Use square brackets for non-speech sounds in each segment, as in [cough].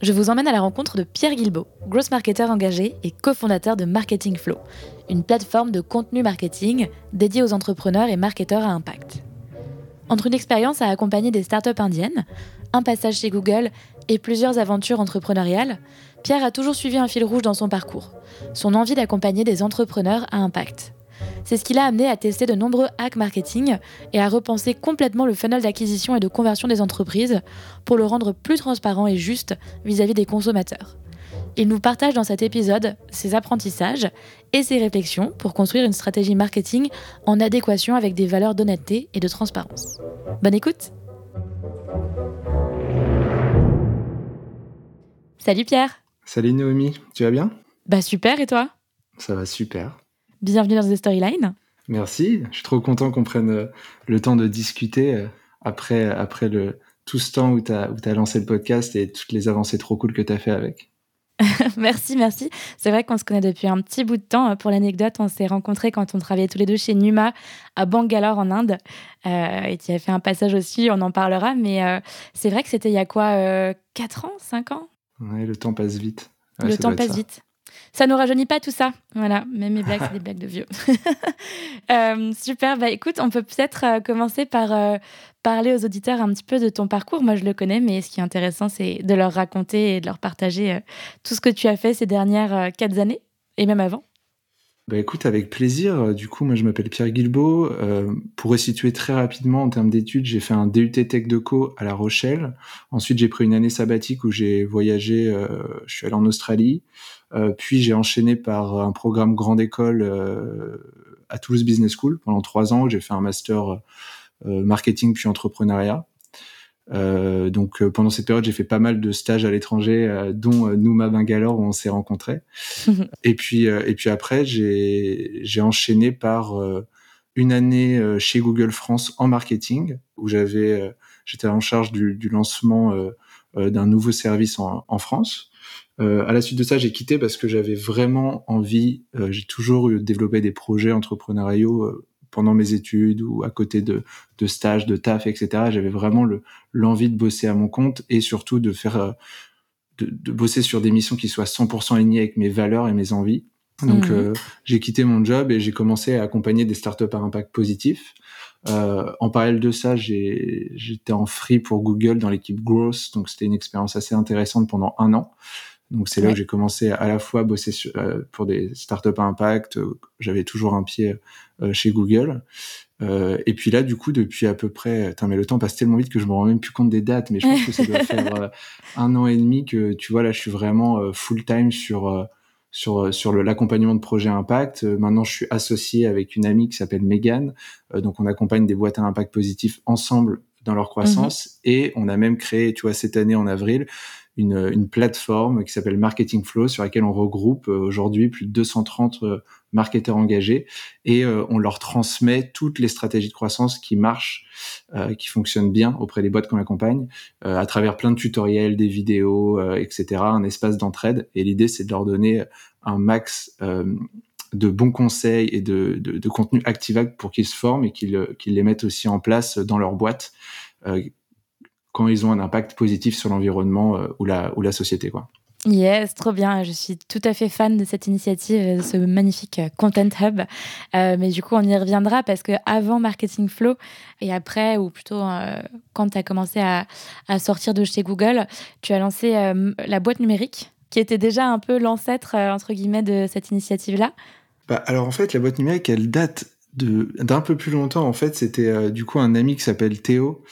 je vous emmène à la rencontre de Pierre Guilbeault, gross marketer engagé et cofondateur de Marketing Flow, une plateforme de contenu marketing dédiée aux entrepreneurs et marketeurs à impact. Entre une expérience à accompagner des startups indiennes, un passage chez Google et plusieurs aventures entrepreneuriales, Pierre a toujours suivi un fil rouge dans son parcours, son envie d'accompagner des entrepreneurs à impact. C'est ce qui l'a amené à tester de nombreux hacks marketing et à repenser complètement le funnel d'acquisition et de conversion des entreprises pour le rendre plus transparent et juste vis-à-vis des consommateurs. Il nous partage dans cet épisode ses apprentissages et ses réflexions pour construire une stratégie marketing en adéquation avec des valeurs d'honnêteté et de transparence. Bonne écoute Salut Pierre Salut Naomi, tu vas bien? Bah super, et toi? Ça va super. Bienvenue dans The Storyline. Merci, je suis trop content qu'on prenne euh, le temps de discuter euh, après, après le, tout ce temps où tu as, as, lancé le podcast et toutes les avancées trop cool que tu as fait avec. [laughs] merci, merci. C'est vrai qu'on se connaît depuis un petit bout de temps. Pour l'anecdote, on s'est rencontrés quand on travaillait tous les deux chez Numa à Bangalore en Inde. Euh, et tu as fait un passage aussi, on en parlera. Mais euh, c'est vrai que c'était il y a quoi euh, 4 ans 5 ans? Oui, le temps passe vite. Ouais, le temps passe vite. Ça ne rajeunit pas tout ça. Voilà, même mes blagues, c'est des blagues de vieux. [laughs] euh, super, bah écoute, on peut peut-être euh, commencer par euh, parler aux auditeurs un petit peu de ton parcours. Moi, je le connais, mais ce qui est intéressant, c'est de leur raconter et de leur partager tout ce que tu as fait ces dernières quatre années, et même avant. Bah écoute, avec plaisir. Du coup, moi, je m'appelle Pierre Guilbeault. Pour resituer très rapidement en termes d'études, j'ai fait un DUT Tech de Co à La Rochelle. Ensuite, j'ai pris une année sabbatique où j'ai voyagé. Je suis allé en Australie. Euh, puis j'ai enchaîné par un programme grande école euh, à Toulouse Business School pendant trois ans. J'ai fait un master euh, marketing puis entrepreneuriat. Euh, donc pendant cette période, j'ai fait pas mal de stages à l'étranger, euh, dont euh, Nouma Bangalore où on s'est rencontrés. [laughs] et puis et puis après, j'ai j'ai enchaîné par une année chez Google France en marketing où j'avais j'étais en charge du, du lancement d'un nouveau service en, en France. Euh, à la suite de ça, j'ai quitté parce que j'avais vraiment envie. Euh, j'ai toujours eu développé des projets entrepreneuriaux euh, pendant mes études ou à côté de, de stages, de taf, etc. J'avais vraiment l'envie de bosser à mon compte et surtout de faire, de, de, bosser sur des missions qui soient 100% alignées avec mes valeurs et mes envies. Donc, mmh. j'ai quitté mon job et j'ai commencé à accompagner des startups à impact positif. en parallèle de ça, j'étais en free pour Google dans l'équipe Growth, donc c'était une expérience assez intéressante pendant un an. Donc c'est là où j'ai commencé à la fois bosser sur, euh, pour des startups à impact. Euh, J'avais toujours un pied euh, chez Google. et puis là, du coup, depuis à peu près, mais le temps passe tellement vite que je me rends même plus compte des dates. Mais je pense que ça doit [laughs] faire un an et demi que tu vois là, je suis vraiment full time sur sur sur l'accompagnement de projets impact. maintenant, je suis associé avec une amie qui s'appelle Megan. donc on accompagne des boîtes à impact positif ensemble dans leur croissance. Mmh. Et on a même créé, tu vois, cette année en avril, une, plateforme qui s'appelle Marketing Flow sur laquelle on regroupe euh, aujourd'hui plus de 230 euh, marketeurs engagés et euh, on leur transmet toutes les stratégies de croissance qui marchent, qui fonctionnent bien auprès des boîtes qu'on accompagne à travers plein de tutoriels, des vidéos, etc. Un espace d'entraide et l'idée c'est de leur donner un max de bons conseils et de, de, contenu activable pour qu'ils se forment et qu'ils les mettent aussi en place dans leur boîte quand ils ont un impact positif sur l'environnement euh, ou, la, ou la société. Quoi. Yes, trop bien. Je suis tout à fait fan de cette initiative, de ce magnifique euh, Content Hub. Euh, mais du coup, on y reviendra parce que avant Marketing Flow et après, ou plutôt euh, quand tu as commencé à, à, sortir de chez Google, tu as lancé euh, la boîte numérique qui était déjà un peu l'ancêtre, entre guillemets, de cette initiative-là. bah, Alors en fait, la boîte numérique, elle date d'un peu plus longtemps. En fait, c'était du coup un ami qui s'appelle Théo,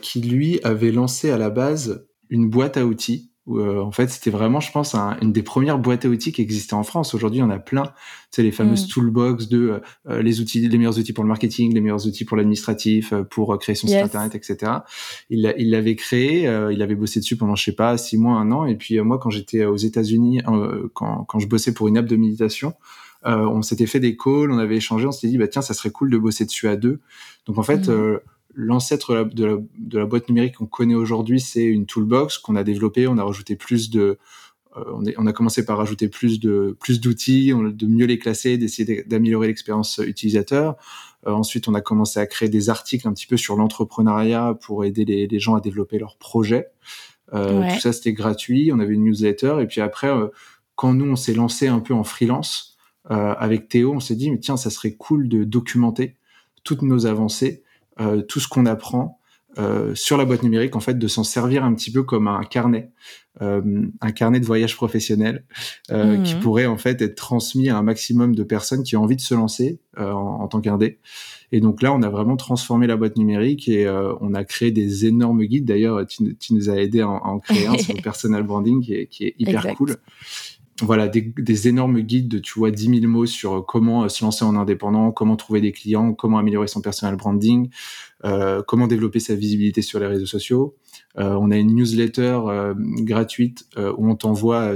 qui lui avait lancé à la base une boîte à outils euh, en fait c'était vraiment, je pense, une des premières boîtes à outils qui existait en France. Aujourd'hui, il y en a plein. Sais, les fameuses mm. toolbox de euh, euh, les outils, les meilleurs outils pour le marketing, les meilleurs outils pour l'administratif, pour créer son site internet, etc. Il il l'avait créé, il avait bossé dessus pendant je sais pas six mois, un an. Et puis moi, quand j'étais aux États-Unis, quand, quand je bossais pour une app de méditation. On s'était fait des calls, on avait échangé, on s'était dit bah tiens ça serait cool de bosser dessus à deux. Donc en fait mm l'ancêtre de, de la, boîte numérique qu'on connaît aujourd'hui, c'est une toolbox qu'on a développée. On a rajouté plus de, euh, on, on, a commencé par rajouter plus de plus d'outils, de mieux les classer, d'essayer d'améliorer l'expérience utilisateur. Euh, ensuite, on a commencé à créer des articles un petit peu sur l'entrepreneuriat pour aider les, les, gens à développer leurs projets. Euh, Tout ça, c'était gratuit. On avait une newsletter. Et puis après, euh, quand nous, on s'est lancé un peu en freelance avec Théo, on s'est dit, mais tiens, ça serait cool de documenter toutes nos avancées euh, tout ce qu'on apprend euh, sur la boîte numérique, en fait, de s'en servir un petit peu comme un carnet, euh, un carnet de voyage professionnel euh, qui mhm. pourrait en fait être transmis à un maximum de personnes qui ont envie de se lancer euh, en, en, tant qu'indé. Et donc là, on a vraiment transformé la boîte numérique et on a créé des énormes guides. D'ailleurs, tu, tu, nous as aidé à, en créer un sur [laughs] le personal branding qui est, qui est hyper cool voilà des, énormes guides de tu vois 10 000 mots sur comment euh, se lancer en indépendant, comment trouver des clients, comment améliorer son personal branding, euh, comment développer sa visibilité sur les réseaux sociaux. Euh, on a une newsletter euh, gratuite euh, où on t'envoie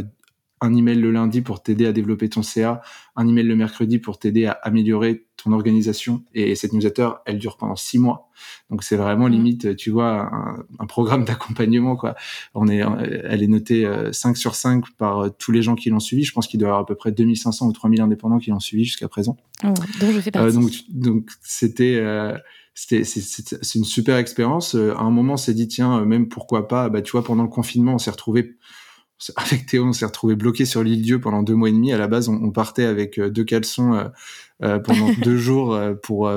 un email le lundi pour t'aider à développer ton CA, un email le mercredi pour t'aider à améliorer ton organisation. Et cette newsletter, elle dure pendant six mois. Donc c'est vraiment mmh. limite, tu vois, un, programme [laughs] d'accompagnement quoi. On est, elle est notée 5 euh, sur 5 par euh, tous les gens qui l'ont suivi. Je pense qu'il doit y avoir à peu près 2500 ou 3000 indépendants qui l'ont suivi jusqu'à présent. Oh, dont je fais partie. Euh, donc donc c'était euh, c'était c'est une super expérience. À un moment, on s'est dit tiens, même pourquoi pas. Bah tu vois, pendant le confinement, on s'est retrouvé avec Théo, on s'est retrouvé bloqué sur l'île Dieu pendant deux mois et demi. À la base, on, partait avec euh, deux caleçons euh, euh, pendant [laughs] deux jours pour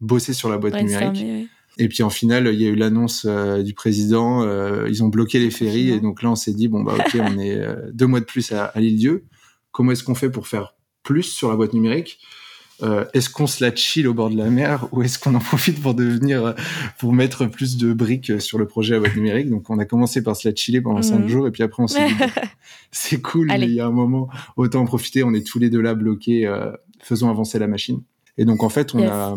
bosser sur la boîte numérique. Et puis en final, il y a eu l'annonce du président. ils ont bloqué les ferries et donc là, on s'est dit bon bah ok, on est deux mois de plus à, à l'île Dieu. Comment est-ce qu'on fait pour faire plus sur la boîte numérique? Euh, est-ce qu'on se la chill au bord de la mer ou est-ce qu'on en profite pour devenir euh, pour mettre plus de briques sur le projet à boîte numérique? Donc on a commencé par se la chiller pendant cinq mhm. jours et puis après on s'est dit [laughs] c'est cool, mais il y a un moment autant en profiter. On est tous les deux là bloqués, euh, faisons avancer la machine. Et donc en fait on a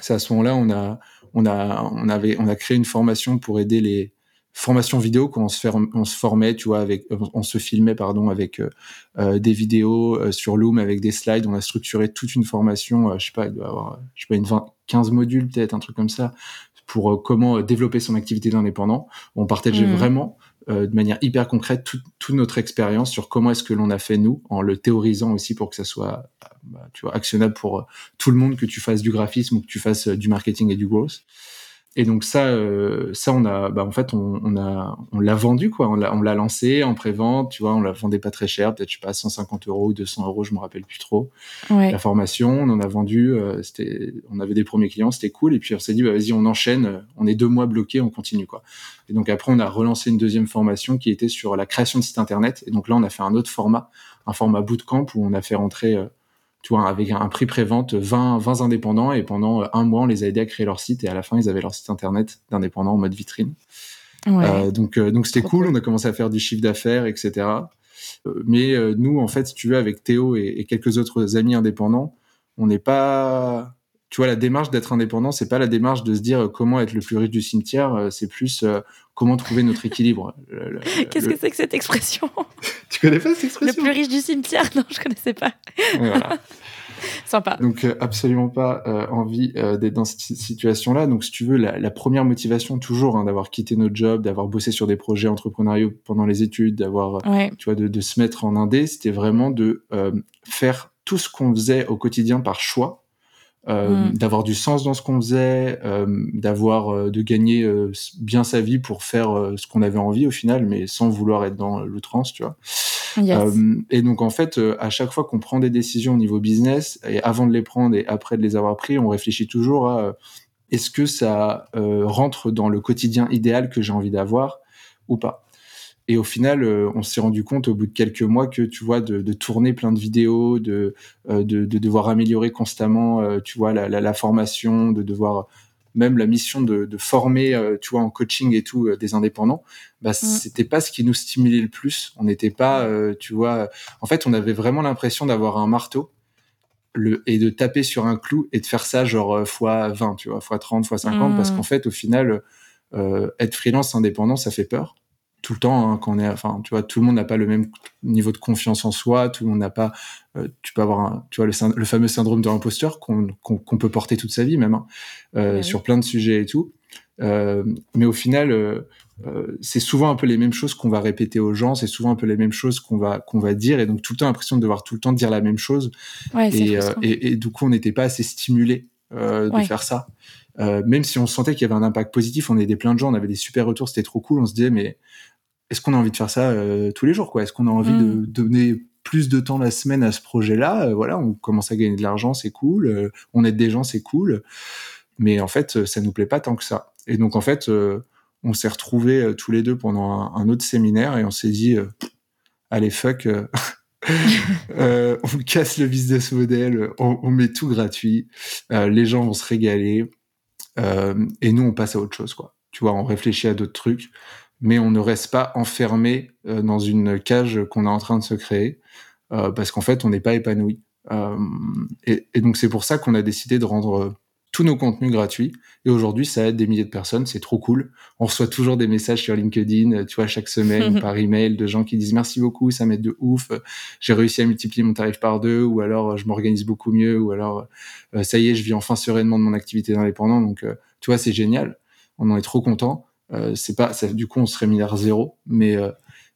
c'est à ce moment-là on a on a on avait on a créé une formation pour aider les formation vidéo qu'on se, on se formait, tu vois, avec, on se filmait, pardon, avec euh, euh des vidéos euh, sur Loom, avec des slides. On a structuré toute une formation, euh, je sais pas, il doit avoir, je sais pas, une 20, 15 modules peut-être, un truc comme ça, pour comment développer son activité d'indépendant. On partageait mmh. vraiment de manière hyper concrète toute notre expérience sur comment est-ce que l'on a fait nous, en le théorisant aussi pour que ça soit, bah, tu vois, actionnable pour tout le monde, que tu fasses du graphisme ou que tu fasses du marketing et du growth. Et donc ça, euh, ça on a, bah en fait on, on a, on l'a vendu quoi, on l'a, on l'a lancé en pré-vente, tu vois, on la vendait pas très cher, peut-être je sais pas 150 euros ou 200 euros, je me rappelle plus trop. Ouais. La formation, on en a vendu, euh, c'était, on avait des premiers clients, c'était cool, et puis on s'est dit bah vas-y on enchaîne, on est deux mois bloqués, on continue quoi. Et donc après on a relancé une deuxième formation qui était sur la création de site internet, et donc là on a fait un autre format, un format bootcamp où on a fait rentrer euh, tu vois, avec un prix pré-vente, 20, 20 indépendants, et pendant euh, un mois, on les a aidés à créer leur site, et à la fin, ils avaient leur site internet d'indépendants en mode vitrine. Ouais. Euh, donc, euh, donc c'était cool, on a commencé à faire du chiffre d'affaires, etc. Euh, mais nous, en fait, si tu veux, avec Théo et, et quelques autres amis indépendants, on n'est pas, tu vois, la démarche d'être indépendant, c'est pas la démarche de se dire comment être le plus riche du cimetière, c'est plus comment trouver notre équilibre. [laughs] Qu'est-ce que c'est que cette expression [laughs] Tu connais pas cette expression Le plus riche du cimetière [laughs] Non, je connaissais pas. Voilà. Sympa. Donc euh, absolument pas euh, envie euh, d'être dans cette situation-là. Donc si tu veux, la, la première motivation toujours hein, d'avoir quitté notre job, d'avoir bossé sur des projets entrepreneuriaux pendant les études, d'avoir, ouais. tu vois, de, de, se mettre en indé, c'était vraiment de faire tout ce qu'on faisait au quotidien par choix euh, mm. d'avoir du sens dans ce qu'on faisait, euh, d'avoir euh, de gagner bien sa vie pour faire ce qu'on avait envie au final, mais sans vouloir être dans l'outrance, tu vois. Yes. et donc en fait, à chaque fois qu'on prend des décisions au niveau business, et avant de les prendre et après de les avoir pris, on réfléchit toujours à est-ce que ça rentre dans le quotidien idéal que j'ai envie d'avoir ou pas. Et au final, on s'est rendu compte au bout de quelques mois que tu vois de, tourner plein de vidéos, de, de, devoir améliorer constamment, tu vois la, la, formation, de devoir même la mission de, de former, tu vois en coaching et tout des indépendants, bah mm. c'était pas ce qui nous stimulait le plus. On n'était pas, tu vois, en fait, on avait vraiment l'impression d'avoir un marteau le, et de taper sur un clou et de faire ça genre fois 20, tu vois, fois 30, fois 50, parce mm. qu'en fait, au final, euh, être freelance indépendant, ça fait peur tout le temps hein, quand on est enfin tu vois tout le monde n'a pas le même niveau de confiance en soi tout le monde n'a pas euh, tu peux avoir un, tu vois le, le, fameux syndrome de l'imposteur qu'on qu'on peut porter toute sa vie même hein, euh, sur plein de sujets et tout. Euh, mais au final c'est souvent un peu les mêmes choses qu'on va répéter aux gens c'est souvent un peu les mêmes choses qu'on va qu'on va dire et donc tout le temps l'impression de devoir tout le temps dire la même chose. Ouais, et, et, et, du coup on n'était pas assez stimulé de faire ça. Même si on sentait qu'il y avait un impact positif, on aidait plein de gens, on avait des super retours, c'était trop cool. On se disait, mais est-ce qu'on a envie de faire ça euh, tous les jours quoi? Est-ce qu'on a envie de mm. donner plus de temps la semaine à ce projet-là? Euh, Voilà, on commence à gagner de l'argent, c'est cool. on aide des gens, c'est cool. Mais en fait, ça nous plaît pas tant que ça. Et donc en fait, on s'est retrouvés tous les deux pendant un, autre séminaire et on s'est dit, allez fuck. [laughs] on casse le business model, on, on met tout gratuit, les gens vont se régaler, euh, et nous, on passe à autre chose, quoi. Tu vois, on réfléchit à d'autres trucs, mais on ne reste pas enfermé euh, dans une cage qu'on est en train de se créer, euh, parce qu'en fait, on n'est pas épanoui. Et, et, donc, c'est pour ça qu'on a décidé de rendre tous nos contenus gratuits. Et aujourd'hui, ça aide des milliers de personnes. C'est trop cool. On reçoit toujours des messages sur LinkedIn, tu vois, chaque semaine [laughs] par email de gens qui disent merci beaucoup, ça m'aide de ouf. J'ai réussi à multiplier mon tarif par deux, ou alors je m'organise beaucoup mieux, ou alors euh, ça y est, je vis enfin sereinement de mon activité d'indépendant. Donc, euh, tu vois, c'est génial. On en est trop content. Euh, c'est pas, du coup, on serait milliard zéro, mais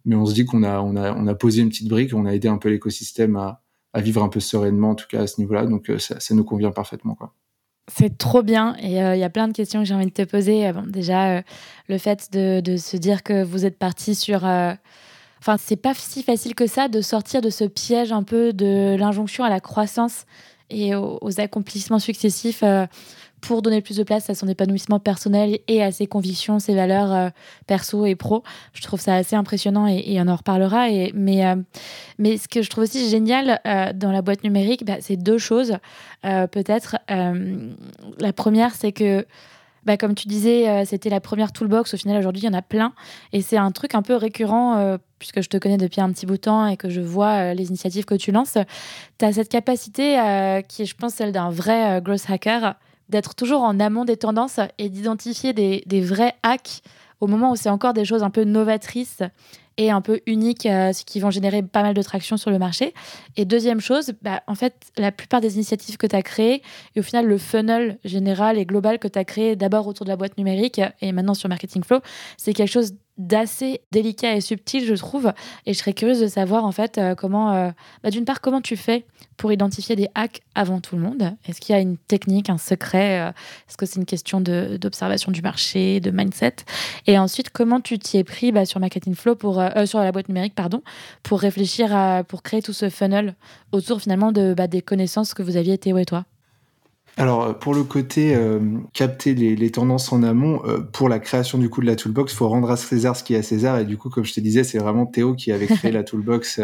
mais on se dit qu'on a on a on a posé une petite brique, on a aidé un peu l'écosystème à vivre un peu sereinement, en tout cas à ce niveau-là. Donc ça, ça nous convient parfaitement, quoi. C'est trop bien et euh, il y a plein de questions que j'ai envie de te poser. Euh, déjà, euh, le fait de, se dire que vous êtes parti sur. Enfin, c'est pas si facile que ça de sortir de ce piège un peu de l'injonction à la croissance et aux accomplissements successifs pour donner plus de place à son épanouissement personnel et à ses convictions, ses valeurs euh, perso et pro. Je trouve ça assez impressionnant et, on en reparlera. Euh, mais ce que je trouve aussi génial euh, dans la boîte numérique, bah, c'est deux choses. Peut-être la première, c'est que bah, comme tu disais, c'était la première toolbox. Au final, aujourd'hui, il y en a plein. Et c'est un truc un peu récurrent, puisque je te connais depuis un petit bout de temps et que je vois les initiatives que tu lances. Tu as cette capacité qui est, je pense, celle d'un vrai growth hacker d'être toujours en amont des tendances et d'identifier des, des, vrais hacks au moment où c'est encore des choses un peu novatrices et un peu uniques, euh, qui vont générer pas mal de traction sur le marché. Et deuxième chose, bah, en fait, la plupart des initiatives que tu as créées, et au final, le funnel général et global que tu as créé d'abord autour de la boîte numérique et maintenant sur Marketing Flow, c'est quelque chose d'assez délicat et subtil, je trouve. Et je serais curieuse de savoir, en fait, euh, comment, euh, bah, d'une part, comment tu fais pour identifier des hacks avant tout le monde. Est-ce qu'il y a une technique, un secret euh, Est-ce que c'est une question d'observation du marché, de mindset? Et ensuite, comment tu t'y es pris bah, sur Marketing Flow, pour, sur la boîte numérique, pardon, pour réfléchir à, pour créer tout ce funnel autour finalement de, bah, des connaissances que vous aviez, Théo et toi? Alors euh, pour le côté euh, capter les, tendances en amont, euh, pour la création du coup de la toolbox, faut rendre à César ce qui est à César et du coup comme je te disais, c'est vraiment Théo qui avait créé la [laughs] toolbox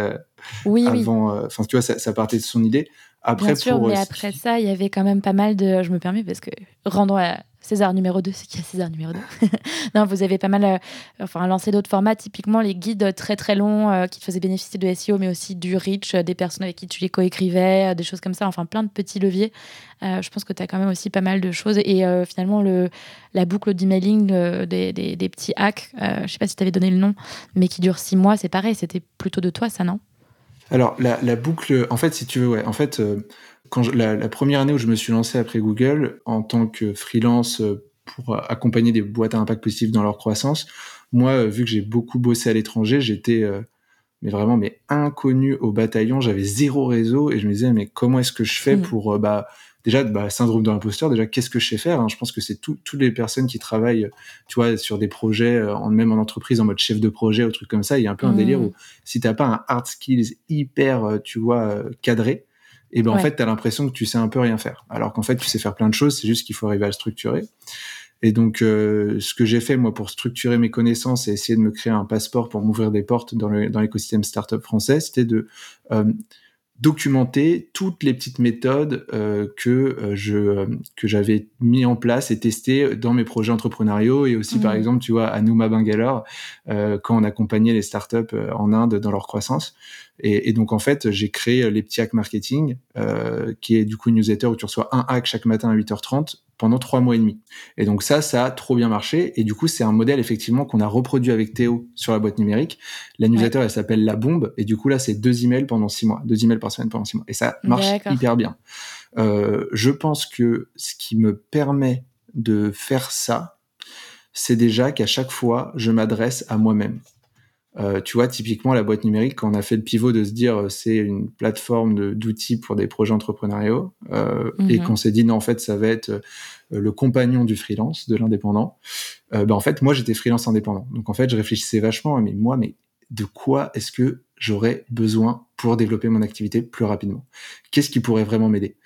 oui, avant. Enfin tu vois, ça, ça, partait de son idée. Après, Bien sûr, mais après ça, il y avait quand même pas mal de. Je me permets parce que rendons à César numéro 2, c'est qui a César numéro 2 [laughs] Non, vous avez pas mal euh, enfin, lancé d'autres formats, typiquement les guides très très longs euh, qui te faisaient bénéficier de SEO, mais aussi du reach, euh, des personnes avec qui tu les coécrivais, des choses comme ça, enfin plein de petits leviers. je pense que tu as quand même aussi pas mal de choses. Et finalement, le, la boucle d'emailing des, des, petits hacks, je sais pas si tu avais donné le nom, mais qui dure six mois, c'est pareil, c'était plutôt de toi, ça, non? Alors la, la, boucle, en fait, si tu veux, ouais, en fait, quand la, première année où je me suis lancé après Google en tant que freelance euh, pour accompagner des boîtes à impact positif dans leur croissance, moi, euh, vu que j'ai beaucoup bossé à l'étranger, j'étais euh, mais vraiment mais inconnu au bataillon, j'avais zéro réseau et je me disais mais comment est-ce que je fais mmh. pour bah déjà bah, syndrome de l'imposteur déjà qu'est-ce que je sais faire hein? Je pense que c'est toutes les personnes qui travaillent tu vois sur des projets en, même en entreprise en mode chef de projet ou truc comme ça il y a un peu un délire mmh. où si t'as pas un hard skills hyper tu vois cadré et ben en fait, tu as l'impression que tu sais un peu rien faire. Alors qu'en fait, tu sais faire plein de choses, c'est juste qu'il faut arriver à le structurer. Et donc, ce que j'ai fait moi pour structurer mes connaissances et essayer de me créer un passeport pour m'ouvrir des portes dans l'écosystème startup français, c'était de documenter toutes les petites méthodes euh, que euh, je euh, que j'avais mis en place et testé dans mes projets entrepreneuriaux et aussi par mmh. exemple tu vois à Nouma Bangalore quand on accompagnait les startups en Inde dans leur croissance et, et donc en fait j'ai créé les petits hacks marketing qui est du coup une newsletter où tu reçois un hack chaque matin à 8h30 pendant trois mois et demi. Et donc ça, ça a trop bien marché. Et du coup, c'est un modèle effectivement qu'on a reproduit avec Théo sur la boîte numérique. La newsletter, elle s'appelle La Bombe. Et du coup, là, c'est deux emails pendant six mois, deux emails par semaine pendant six mois. Et ça marche hyper bien. Euh, je pense que ce qui me permet de faire ça, c'est déjà qu'à chaque fois, je m'adresse à moi-même. Euh, tu vois, typiquement, la boîte numérique, quand on a fait le pivot de se dire euh, c'est une plateforme d'outils pour des projets entrepreneuriaux, euh, et mhm. qu'on s'est dit non, en fait, ça va être le compagnon du freelance, de l'indépendant, ben, en fait, moi, j'étais freelance indépendant. Donc, en fait, je réfléchissais vachement, mais moi, mais de quoi est-ce que j'aurais besoin pour développer mon activité plus rapidement Qu'est-ce qui pourrait vraiment m'aider?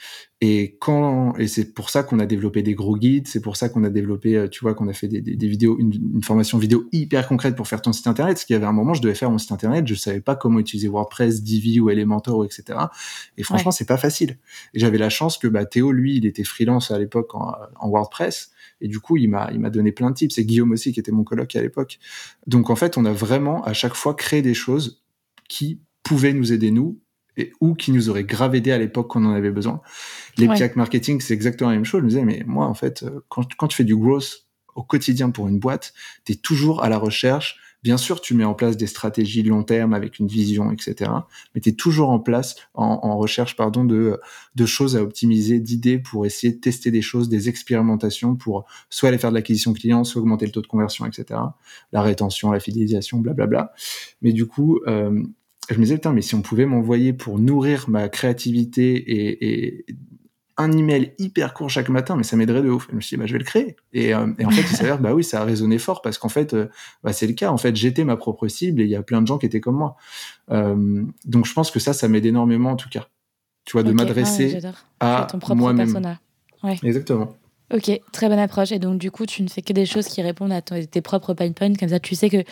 Et quand et c'est pour ça qu'on a développé des gros guides, c'est pour ça qu'on a développé, euh, tu vois, qu'on a fait des, des, vidéos, une, formation vidéo hyper concrète pour faire ton site internet. Parce qu'il y avait un moment, je devais faire mon site internet, je savais pas comment utiliser WordPress, Divi ou Elementor, etc. Et franchement, c'est pas facile. Et j'avais la chance que bah, Théo, lui, il était freelance à l'époque en, en WordPress. Et du coup, il m'a, il m'a donné plein de tips. C'est Guillaume aussi qui était mon coloc à l'époque. Donc en fait, on a vraiment à chaque fois créé des choses qui pouvaient nous aider nous et, ou qui nous auraient grave aidé à l'époque qu'on en avait besoin. Les ouais. marketing, c'est exactement la même chose. Je me disais, mais moi, en fait, euh, quand, quand tu fais du growth au quotidien pour une boîte, tu es toujours à la recherche Bien sûr, tu mets en place des stratégies long terme avec une vision, etc. Mais tu es toujours en place, en, recherche pardon, de, de choses à optimiser, d'idées pour essayer de tester des choses, des expérimentations pour soit aller faire de l'acquisition client, soit augmenter le taux de conversion, etc. La rétention, la fidélisation, blablabla. Mais du coup, euh, je me disais, putain, mais si on pouvait m'envoyer pour nourrir ma créativité et, et un email hyper court chaque matin, mais ça m'aiderait de ouf. je me suis dit, bah, je vais le créer. Et, euh, et en fait, il s'avère, bah oui, ça a résonné fort parce qu'en fait, euh, bah, c'est le cas. En fait, j'étais ma propre cible et il y a plein de gens qui étaient comme moi. Euh, donc, je pense que ça, ça m'aide énormément en tout cas. Tu vois, de m'adresser à moi-même. Ouais. Exactement. Ok, très bonne approche. Et donc, du coup, tu ne fais que des choses qui répondent à tes propres pain points. Comme ça, tu sais que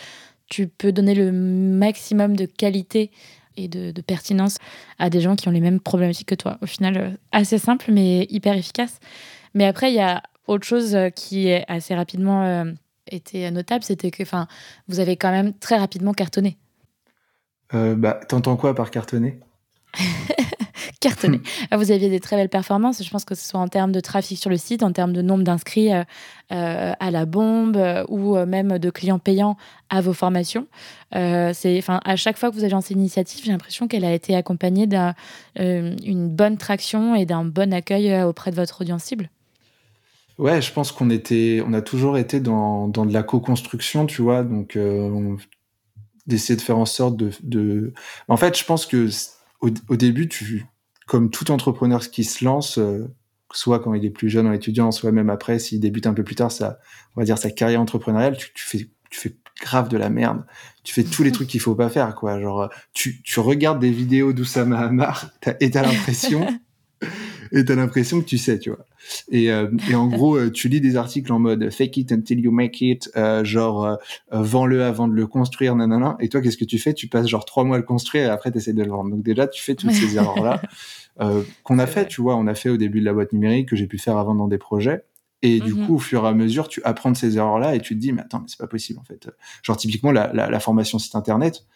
tu peux donner le maximum de qualité et de, pertinence à des gens qui ont les mêmes problématiques que toi. Au final, euh, assez simple, mais hyper efficace. Mais après, il y a autre chose euh, qui est assez rapidement euh, été notable, c'était que vous avez quand même très rapidement cartonné. bah, T'entends quoi par cartonner? [laughs] cartonné. [laughs] Ah, vous aviez des très belles performances, je pense que ce soit en termes de trafic sur le site, en termes de nombre d'inscrits euh, euh, à la bombe euh, ou même de clients payants à vos formations. c'est, enfin, à chaque fois que vous avez lancé une initiative, j'ai l'impression qu'elle a été accompagnée d'une bonne traction et d'un bon accueil auprès de votre audience cible. Ouais, je pense qu'on était, on a toujours été dans, dans de la co-construction, tu vois, donc d'essayer de faire en sorte de, de... En fait, je pense que au, au début, tu, comme tout entrepreneur qui se lance, euh, soit quand il est plus jeune en étudiant, soit même après, s'il débute un peu plus tard, sa, on va dire sa carrière entrepreneuriale, tu, tu, fais, tu fais grave de la merde. Tu fais tous les trucs qu'il faut pas faire, quoi. Genre, tu, tu regardes des vidéos d'Oussama Hamar et t'as l'impression, [laughs] et t'as l'impression que tu sais, tu vois. Et, euh, et en gros, euh, tu lis des articles en mode fake it until you make it, euh, genre vends-le avant de le construire, nanana. Et toi, qu'est-ce que tu fais? Tu passes genre trois mois à le construire et après tu essaies de le vendre. Donc déjà, tu fais toutes ces erreurs-là [laughs] qu'on a fait, tu vois. On a fait au début de la boîte numérique que j'ai pu faire avant dans des projets. Et du mhm. coup, au fur et à mesure, tu apprends de ces erreurs-là et tu te dis, mais attends, mais c'est pas possible en fait. Genre typiquement la, la, la formation site internet,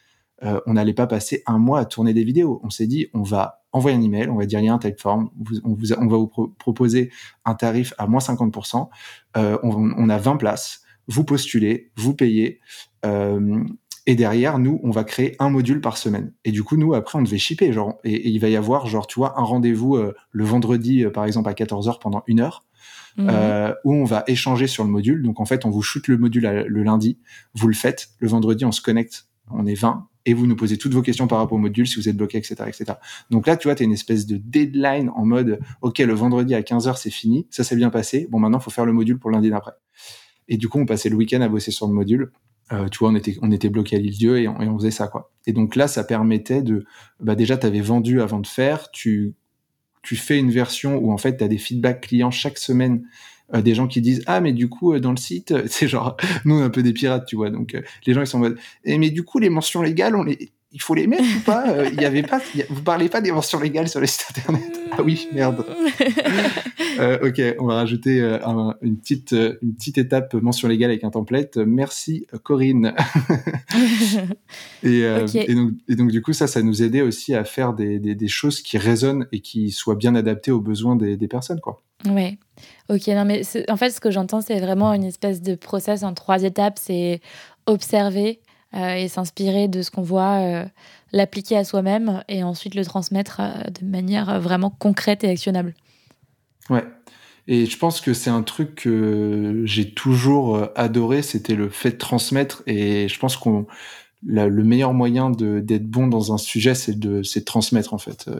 euh, on n'allait pas passer un mois à tourner des vidéos. On s'est dit, on va envoyer un email, on va dire il y a un typeform, on, vous, on va vous proposer un tarif à moins 50%, euh, on, a 20 places, vous postulez, vous payez, euh, et derrière, nous, on va créer un module par semaine. Et du coup, nous, après, on devait shipper, genre, et, il va y avoir, genre, tu vois, un rendez-vous le vendredi, par exemple, à 14h pendant une heure. Mmh. où on va échanger sur le module. Donc en fait, on vous shoot le module le lundi, vous le faites. Le vendredi, on se connecte. On est 20 et vous nous posez toutes vos questions par rapport au module, si vous êtes bloqué, etc., etc. Donc là, tu vois, tu as une espèce de deadline en mode, OK, le vendredi à 15h, c'est fini, ça s'est bien passé, bon, maintenant, faut faire le module pour lundi d'après. Et du coup, on passait le week-end à bosser sur le module. Euh, tu vois, on était, on bloqué à l'île-dieu et, on faisait ça. Et donc là, ça permettait de, bah déjà, tu avais vendu avant de faire, tu, tu fais une version où en fait, tu as des feedbacks clients chaque semaine euh, des gens qui disent ah mais du coup dans le site [laughs] c'est genre nous un peu des pirates tu vois donc les gens ils sont en mode eh, mais du coup les mentions légales on les il faut les mettre ou pas? Euh, Il y avait pas, vous parlez pas des mentions légales sur les sites internet Ah oui, merde. [laughs] euh, ok, on va rajouter euh, une petite une petite étape mention légale avec un template. Merci Corinne. et, et, donc, et, donc, du coup ça, ça nous aidait aussi à faire des, des, des, choses qui résonnent et qui soient bien adaptées aux besoins des, des personnes, quoi. Ouais. Ok, non mais en fait ce que j'entends c'est vraiment une espèce de process en trois étapes. C'est observer, et s'inspirer de ce qu'on voit, euh, l'appliquer à soi-même et ensuite le transmettre euh, de manière vraiment concrète et actionnable. Ouais. Et je pense que c'est un truc que j'ai toujours adoré, c'était le fait de transmettre. Et je pense qu'on le meilleur moyen d'être bon dans un sujet, c'est de, de transmettre en fait.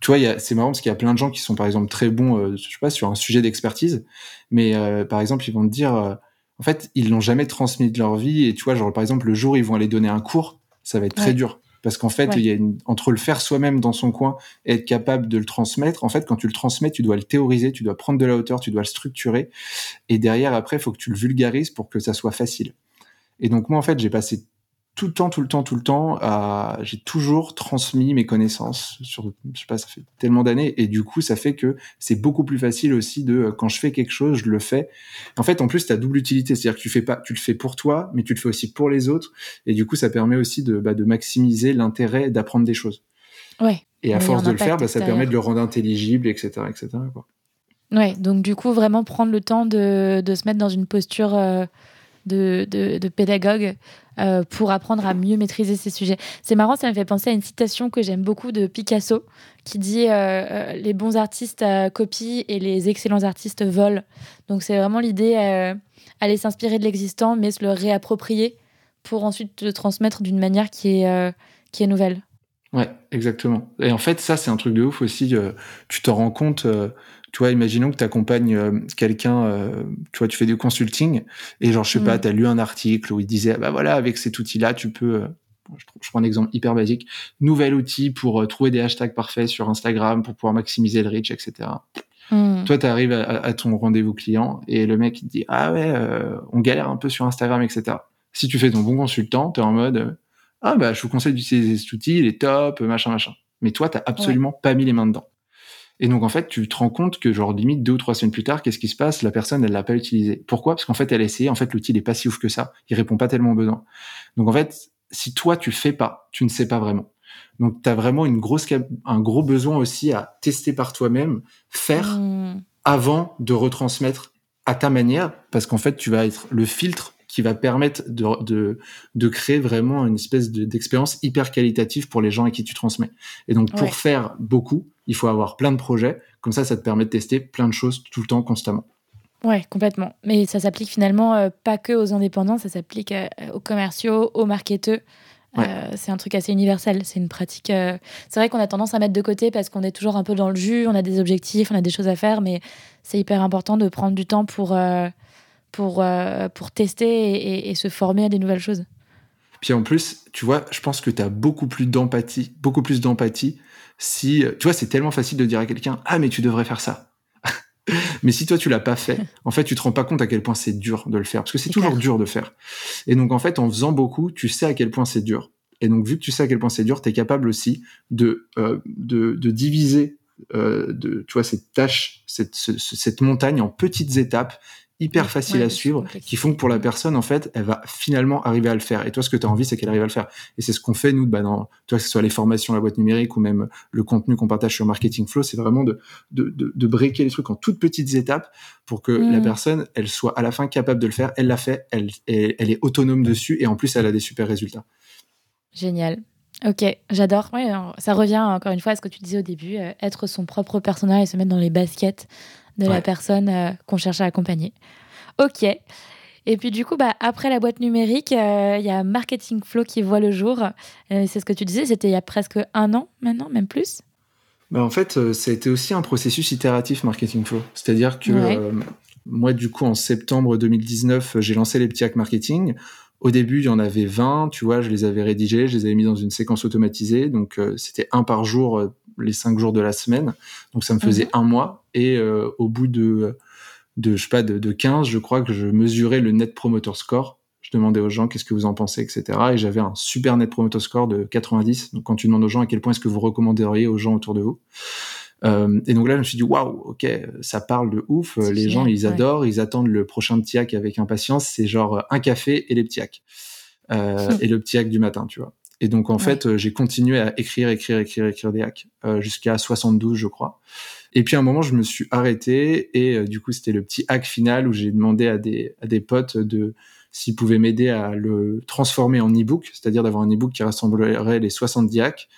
tu, vois, c'est marrant parce qu'il y a plein de gens qui sont par exemple très bons, je sais pas, sur un sujet d'expertise, mais par exemple ils vont te dire en fait, ils l'ont jamais transmis de leur vie. Et tu vois, genre, par exemple, le jour où ils vont aller donner un cours, ça va être très dur. Parce qu'en fait, il y a une, entre le faire soi-même dans son coin et être capable de le transmettre, en fait, quand tu le transmets, tu dois le théoriser, tu dois prendre de la hauteur, tu dois le structurer. Et derrière, après, il faut que tu le vulgarises pour que ça soit facile. Et donc, moi, en fait, j'ai passé tout le temps, tout le temps, tout le temps, j'ai toujours transmis mes connaissances sur, je sais pas, ça fait tellement d'années, et du coup, ça fait que c'est beaucoup plus facile aussi de, quand je fais quelque chose, je le fais. En fait, en plus, tu as double utilité, c'est-à-dire que tu fais pas, tu le fais pour toi, mais tu le fais aussi pour les autres, et du coup, ça permet aussi de, bah, de maximiser l'intérêt d'apprendre des choses. Ouais. Et à force de le faire, bah, ça permet de le rendre intelligible, etc., etc. Quoi. Ouais, donc du coup, vraiment prendre le temps de, de se mettre dans une posture euh, de, de, de pédagogue euh, pour apprendre à mieux maîtriser ces sujets. C'est marrant, ça me fait penser à une citation que j'aime beaucoup de Picasso qui dit euh, euh, Les bons artistes copient et les excellents artistes volent. Donc c'est vraiment l'idée aller s'inspirer de l'existant mais se le réapproprier pour ensuite le transmettre d'une manière qui est, qui est nouvelle. Ouais, exactement. Et en fait, ça, c'est un truc de ouf aussi. tu te rends compte, tu vois, imaginons que tu accompagnes euh, quelqu'un, euh, tu vois, tu fais du consulting et genre, je sais pas, mm. tu as lu un article où il disait, bah voilà, avec cet outil-là, tu peux, euh, je, prends un exemple hyper basique, nouvel outil pour trouver des hashtags parfaits sur Instagram pour pouvoir maximiser le reach, etc. Mm. Toi, tu arrives à, ton rendez-vous client et le mec il te dit, ah ouais, on galère un peu sur Instagram, etc. Si tu fais ton bon consultant, tu es en mode, ah bah, je vous conseille d'utiliser cet outil, il est top, machin, machin. Mais toi, tu absolument pas mis les mains dedans. Et donc, en fait, tu te rends compte que, genre, limite, deux ou trois semaines plus tard, qu'est-ce qui se passe? La personne, elle l'a pas utilisé. Pourquoi? Parce qu'en fait, elle a essayé. En fait, l'outil n'est pas si ouf que ça. Il répond pas tellement aux besoins. Donc, en fait, si toi, tu fais pas, tu ne sais pas vraiment. Donc, tu as vraiment une grosse, un gros besoin aussi à tester par toi-même, faire mmh. avant de retransmettre à ta manière, parce qu'en fait, tu vas être le filtre qui va permettre de, de, de créer vraiment une espèce d'expérience hyper qualitative pour les gens à qui tu transmets. Et donc, pour faire beaucoup, il faut avoir plein de projets. Comme ça, ça te permet de tester plein de choses tout le temps, constamment. Ouais, complètement. Mais ça s'applique finalement euh, pas que aux indépendants, ça s'applique euh, aux commerciaux, aux marketeurs. Euh, c'est un truc assez universel. C'est une pratique. C'est vrai qu'on a tendance à mettre de côté parce qu'on est toujours un peu dans le jus, on a des objectifs, on a des choses à faire, mais c'est hyper important de prendre du temps pour, pour, pour tester et, et, se former à des nouvelles choses. Puis en plus, tu vois, je pense que tu as beaucoup plus d'empathie, beaucoup plus d'empathie si, tu vois, c'est tellement facile de dire à quelqu'un, ah, mais tu devrais faire ça. [laughs] mais si toi tu l'as pas fait, [laughs] en fait, tu te rends pas compte à quel point c'est dur de le faire, parce que c'est toujours dur de faire. Et donc, en fait, en faisant beaucoup, tu sais à quel point c'est dur. Et donc, vu que tu sais à quel point c'est dur, tu es capable aussi de, euh, de, de, diviser, euh, de, tu vois, cette tâche, cette, cette montagne en petites étapes hyper facile à suivre, qui font que pour la personne, en fait, elle va finalement arriver à le faire. Et toi, ce que tu as envie, c'est qu'elle arrive à le faire. Et c'est ce qu'on fait, nous, bah, dans, toi, que ce soit les formations, la boîte numérique ou même le contenu qu'on partage sur Marketing Flow, c'est vraiment de, de, de, de breaker les trucs en toutes petites étapes pour que la mmh. personne, elle soit à la fin capable de le faire. Elle l'a fait, elle, elle, est autonome dessus et en plus, elle a des super résultats. Génial. Ok, j'adore. Ouais, ça revient encore une fois à ce que tu disais au début, euh, être son propre personnage et se mettre dans les baskets de la personne euh, qu'on cherche à accompagner. Ok. Et puis du coup, bah, après la boîte numérique, euh, il y a Marketing Flow qui voit le jour. Euh, c'est ce que tu disais, c'était il y a presque un an maintenant, même plus? Bah, en fait, ça a été aussi un processus itératif Marketing Flow. C'est-à-dire que moi, du coup, en septembre 2019, j'ai lancé les petits hacks marketing. Au début, il y en avait 20, tu vois, je les avais rédigés, je les avais mis dans une séquence automatisée. Donc, c'était un par jour les cinq jours de la semaine. Donc ça me faisait mhm. un mois. Et euh, au bout de de, je sais pas, de, de 15, je crois que je mesurais le net promoter score. Je demandais aux gens qu'est-ce que vous en pensez, etc. Et j'avais un super net promoter score de 90. Donc quand tu demandes aux gens à quel point est-ce que vous recommanderiez aux gens autour de vous. Euh, et donc là, je me suis dit, waouh, ok, ça parle de ouf. Les gens, ils adorent, ils attendent le prochain petit hack avec impatience. C'est genre un café et les petits hacks. Euh, [laughs] et le petit hack du matin, tu vois. Et donc, en fait, euh, j'ai continué à écrire, écrire, écrire, écrire des hacks euh, jusqu'à 72, je crois. Et puis, à un moment, je me suis arrêté et du coup, c'était le petit hack final où j'ai demandé à des, à des potes de s'ils pouvaient m'aider à le transformer en e-book, c'est-à-dire d'avoir un e-book qui rassemblerait les 70 hacks.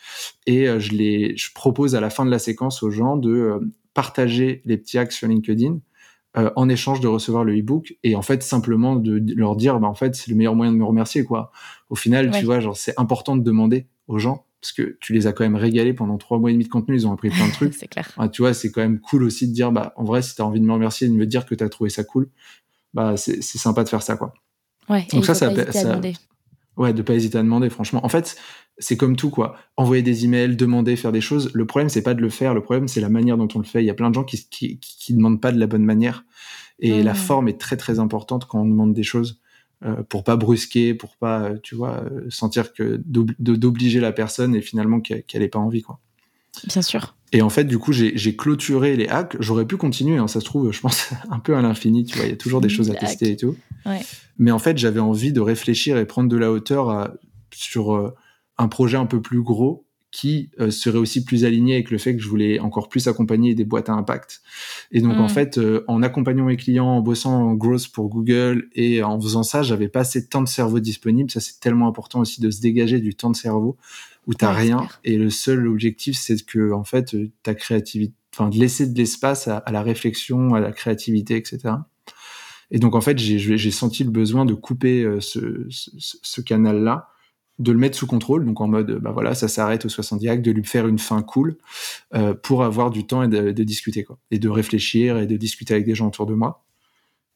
Et je les, je propose à la fin de la séquence aux gens de partager les petits hacks sur LinkedIn euh, en échange de recevoir le e-book et en fait simplement de, leur dire bah en fait c'est le meilleur moyen de me remercier quoi. Au final, tu vois, genre c'est important de demander aux gens parce que tu les as quand même régalés pendant trois mois et demi de contenu, ils ont appris plein de trucs. [laughs] c'est clair. tu vois, c'est quand même cool aussi de dire bah en vrai si tu as envie de me remercier et de me dire que tu as trouvé ça cool, bah c'est sympa de faire ça quoi. Ouais, Donc ça ça, ça Ouais, de pas hésiter à demander, franchement. En fait, c'est comme tout, quoi. Envoyer des emails, demander, faire des choses. Le problème, c'est pas de le faire. Le problème, c'est la manière dont on le fait. Il y a plein de gens qui, qui, qui demandent pas de la bonne manière. Et la mmh. forme est très, très importante quand on demande des choses. Euh, pour pas brusquer, pour pas, euh, tu vois, euh, sentir que d'obliger la personne et finalement qu'elle n'ait pas envie, quoi. Bien sûr. Et en fait, du coup, j'ai clôturé les hacks. J'aurais pu continuer, hein, ça se trouve, je pense, [laughs] un peu à l'infini, tu vois, il y a toujours des choses à tester et tout. Ouais. Mais en fait, j'avais envie de réfléchir et prendre de la hauteur sur un projet un peu plus gros qui euh, serait aussi plus aligné avec le fait que je voulais encore plus accompagner des boîtes à impact. Et donc en mm. fait, euh, en accompagnant mes clients, en bossant en growth pour Google et en faisant ça, j'avais pas assez de temps de cerveau disponible. Ça c'est tellement important aussi de se dégager du temps de cerveau où t'as rien. Et le seul objectif, c'est que en fait ta créativité, enfin de laisser de l'espace à, la réflexion, à la créativité, etc. Et donc en fait, j'ai senti le besoin de couper euh, ce, ce, ce canal-là de le mettre sous contrôle, donc en mode, bah voilà, ça s'arrête au 70 actes, de lui faire une fin cool euh, pour avoir du temps et de, discuter quoi, et de réfléchir et de discuter avec des gens autour de moi.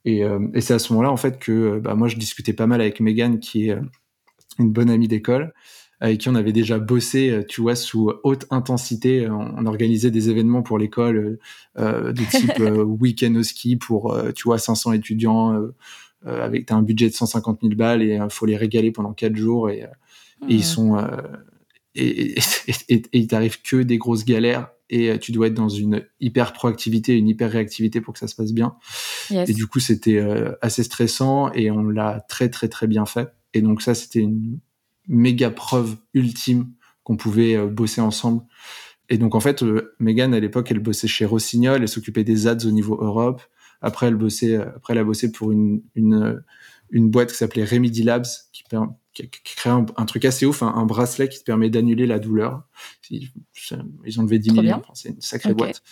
Et, euh, et c'est à ce moment-là en fait que bah, moi je discutais pas mal avec Megan, qui est euh, une bonne amie d'école, avec qui on avait déjà bossé, tu vois, sous haute intensité. On, organisait des événements pour l'école euh, de type [laughs] week-end au ski pour, tu vois, 500 étudiants. avec un budget de 150 000 balles et il faut les régaler pendant quatre jours et et ils sont euh, et, et, il t'arrive que des grosses galères et euh, tu dois être dans une hyper proactivité, une hyper réactivité pour que ça se passe bien. Et du coup, c'était euh, assez stressant et on l'a très très très bien fait. Et donc ça, c'était une méga preuve ultime qu'on pouvait bosser ensemble. Et donc en fait, Megan à l'époque, elle bossait chez Rossignol, elle s'occupait des ads au niveau Europe. Après, elle bossait, après elle a bossé pour une une, une boîte qui s'appelait Remedy Labs, qui, qui, crée un, truc assez ouf, un, bracelet qui te permet d'annuler la douleur. Ils, ont levé 10 millions, c'est une sacrée boîte.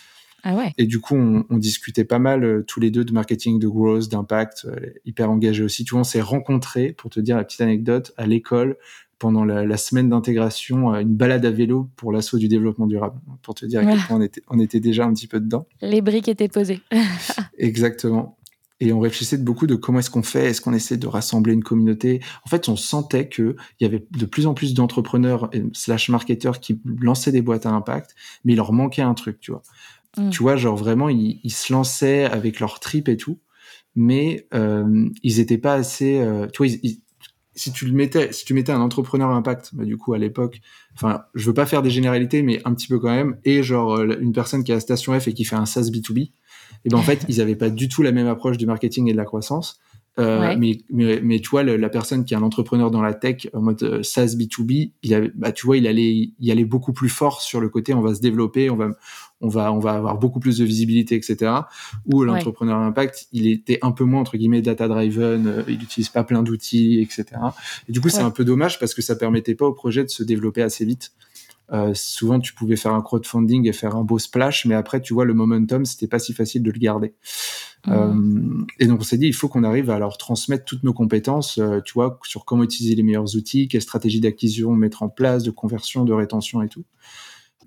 Ah ouais. Et du coup, on, on discutait pas mal euh, tous les deux de marketing, de growth, d'impact, euh, hyper engagés aussi. Tu vois, on s'est rencontrés, pour te dire la petite anecdote, à l'école pendant la, la semaine d'intégration, une balade à vélo pour l'assaut du développement durable. Pour te dire à quel point on était, on était déjà un petit peu dedans. Les briques étaient posées. [laughs] Exactement et on réfléchissait beaucoup de comment est-ce qu'on fait, est-ce qu'on essaie de rassembler une communauté. En fait, on sentait que il y avait de plus en plus d'entrepreneurs slash marketeurs qui lançaient des boîtes à impact, mais il leur manquait un truc, tu vois. Mm. Tu vois, genre vraiment, ils, se lançaient avec leur trip et tout, mais euh, ils étaient pas assez. Euh, tu vois, si tu le mettais, si tu mettais un entrepreneur impact, bah, du coup à l'époque, enfin, je veux pas faire des généralités, mais un petit peu quand même, et genre euh, une personne qui a Station F et qui fait un SaaS B2B, et ben en fait, ils n'avaient pas du tout la même approche du marketing et de la croissance. Euh, mais, mais, mais, tu vois, la personne qui est un entrepreneur dans la tech en mode euh, SaaS B2B, il avait, bah, tu vois, il allait, il allait beaucoup plus fort sur le côté, on va se développer, on va, on va, on va avoir beaucoup plus de visibilité, etc. Ou l'entrepreneur impact, il était un peu moins, entre guillemets, data driven, euh, il n'utilise pas plein d'outils, etc. Et du coup, c'est un peu dommage parce que ça permettait pas au projet de se développer assez vite. Euh, souvent, tu pouvais faire un crowdfunding et faire un beau splash, mais après, tu vois, le momentum, c'était pas si facile de le garder. Mmh. Euh, et donc, on s'est dit, il faut qu'on arrive à leur transmettre toutes nos compétences, euh, tu vois, sur comment utiliser les meilleurs outils, quelle stratégie d'acquisition mettre en place, de conversion, de rétention et tout.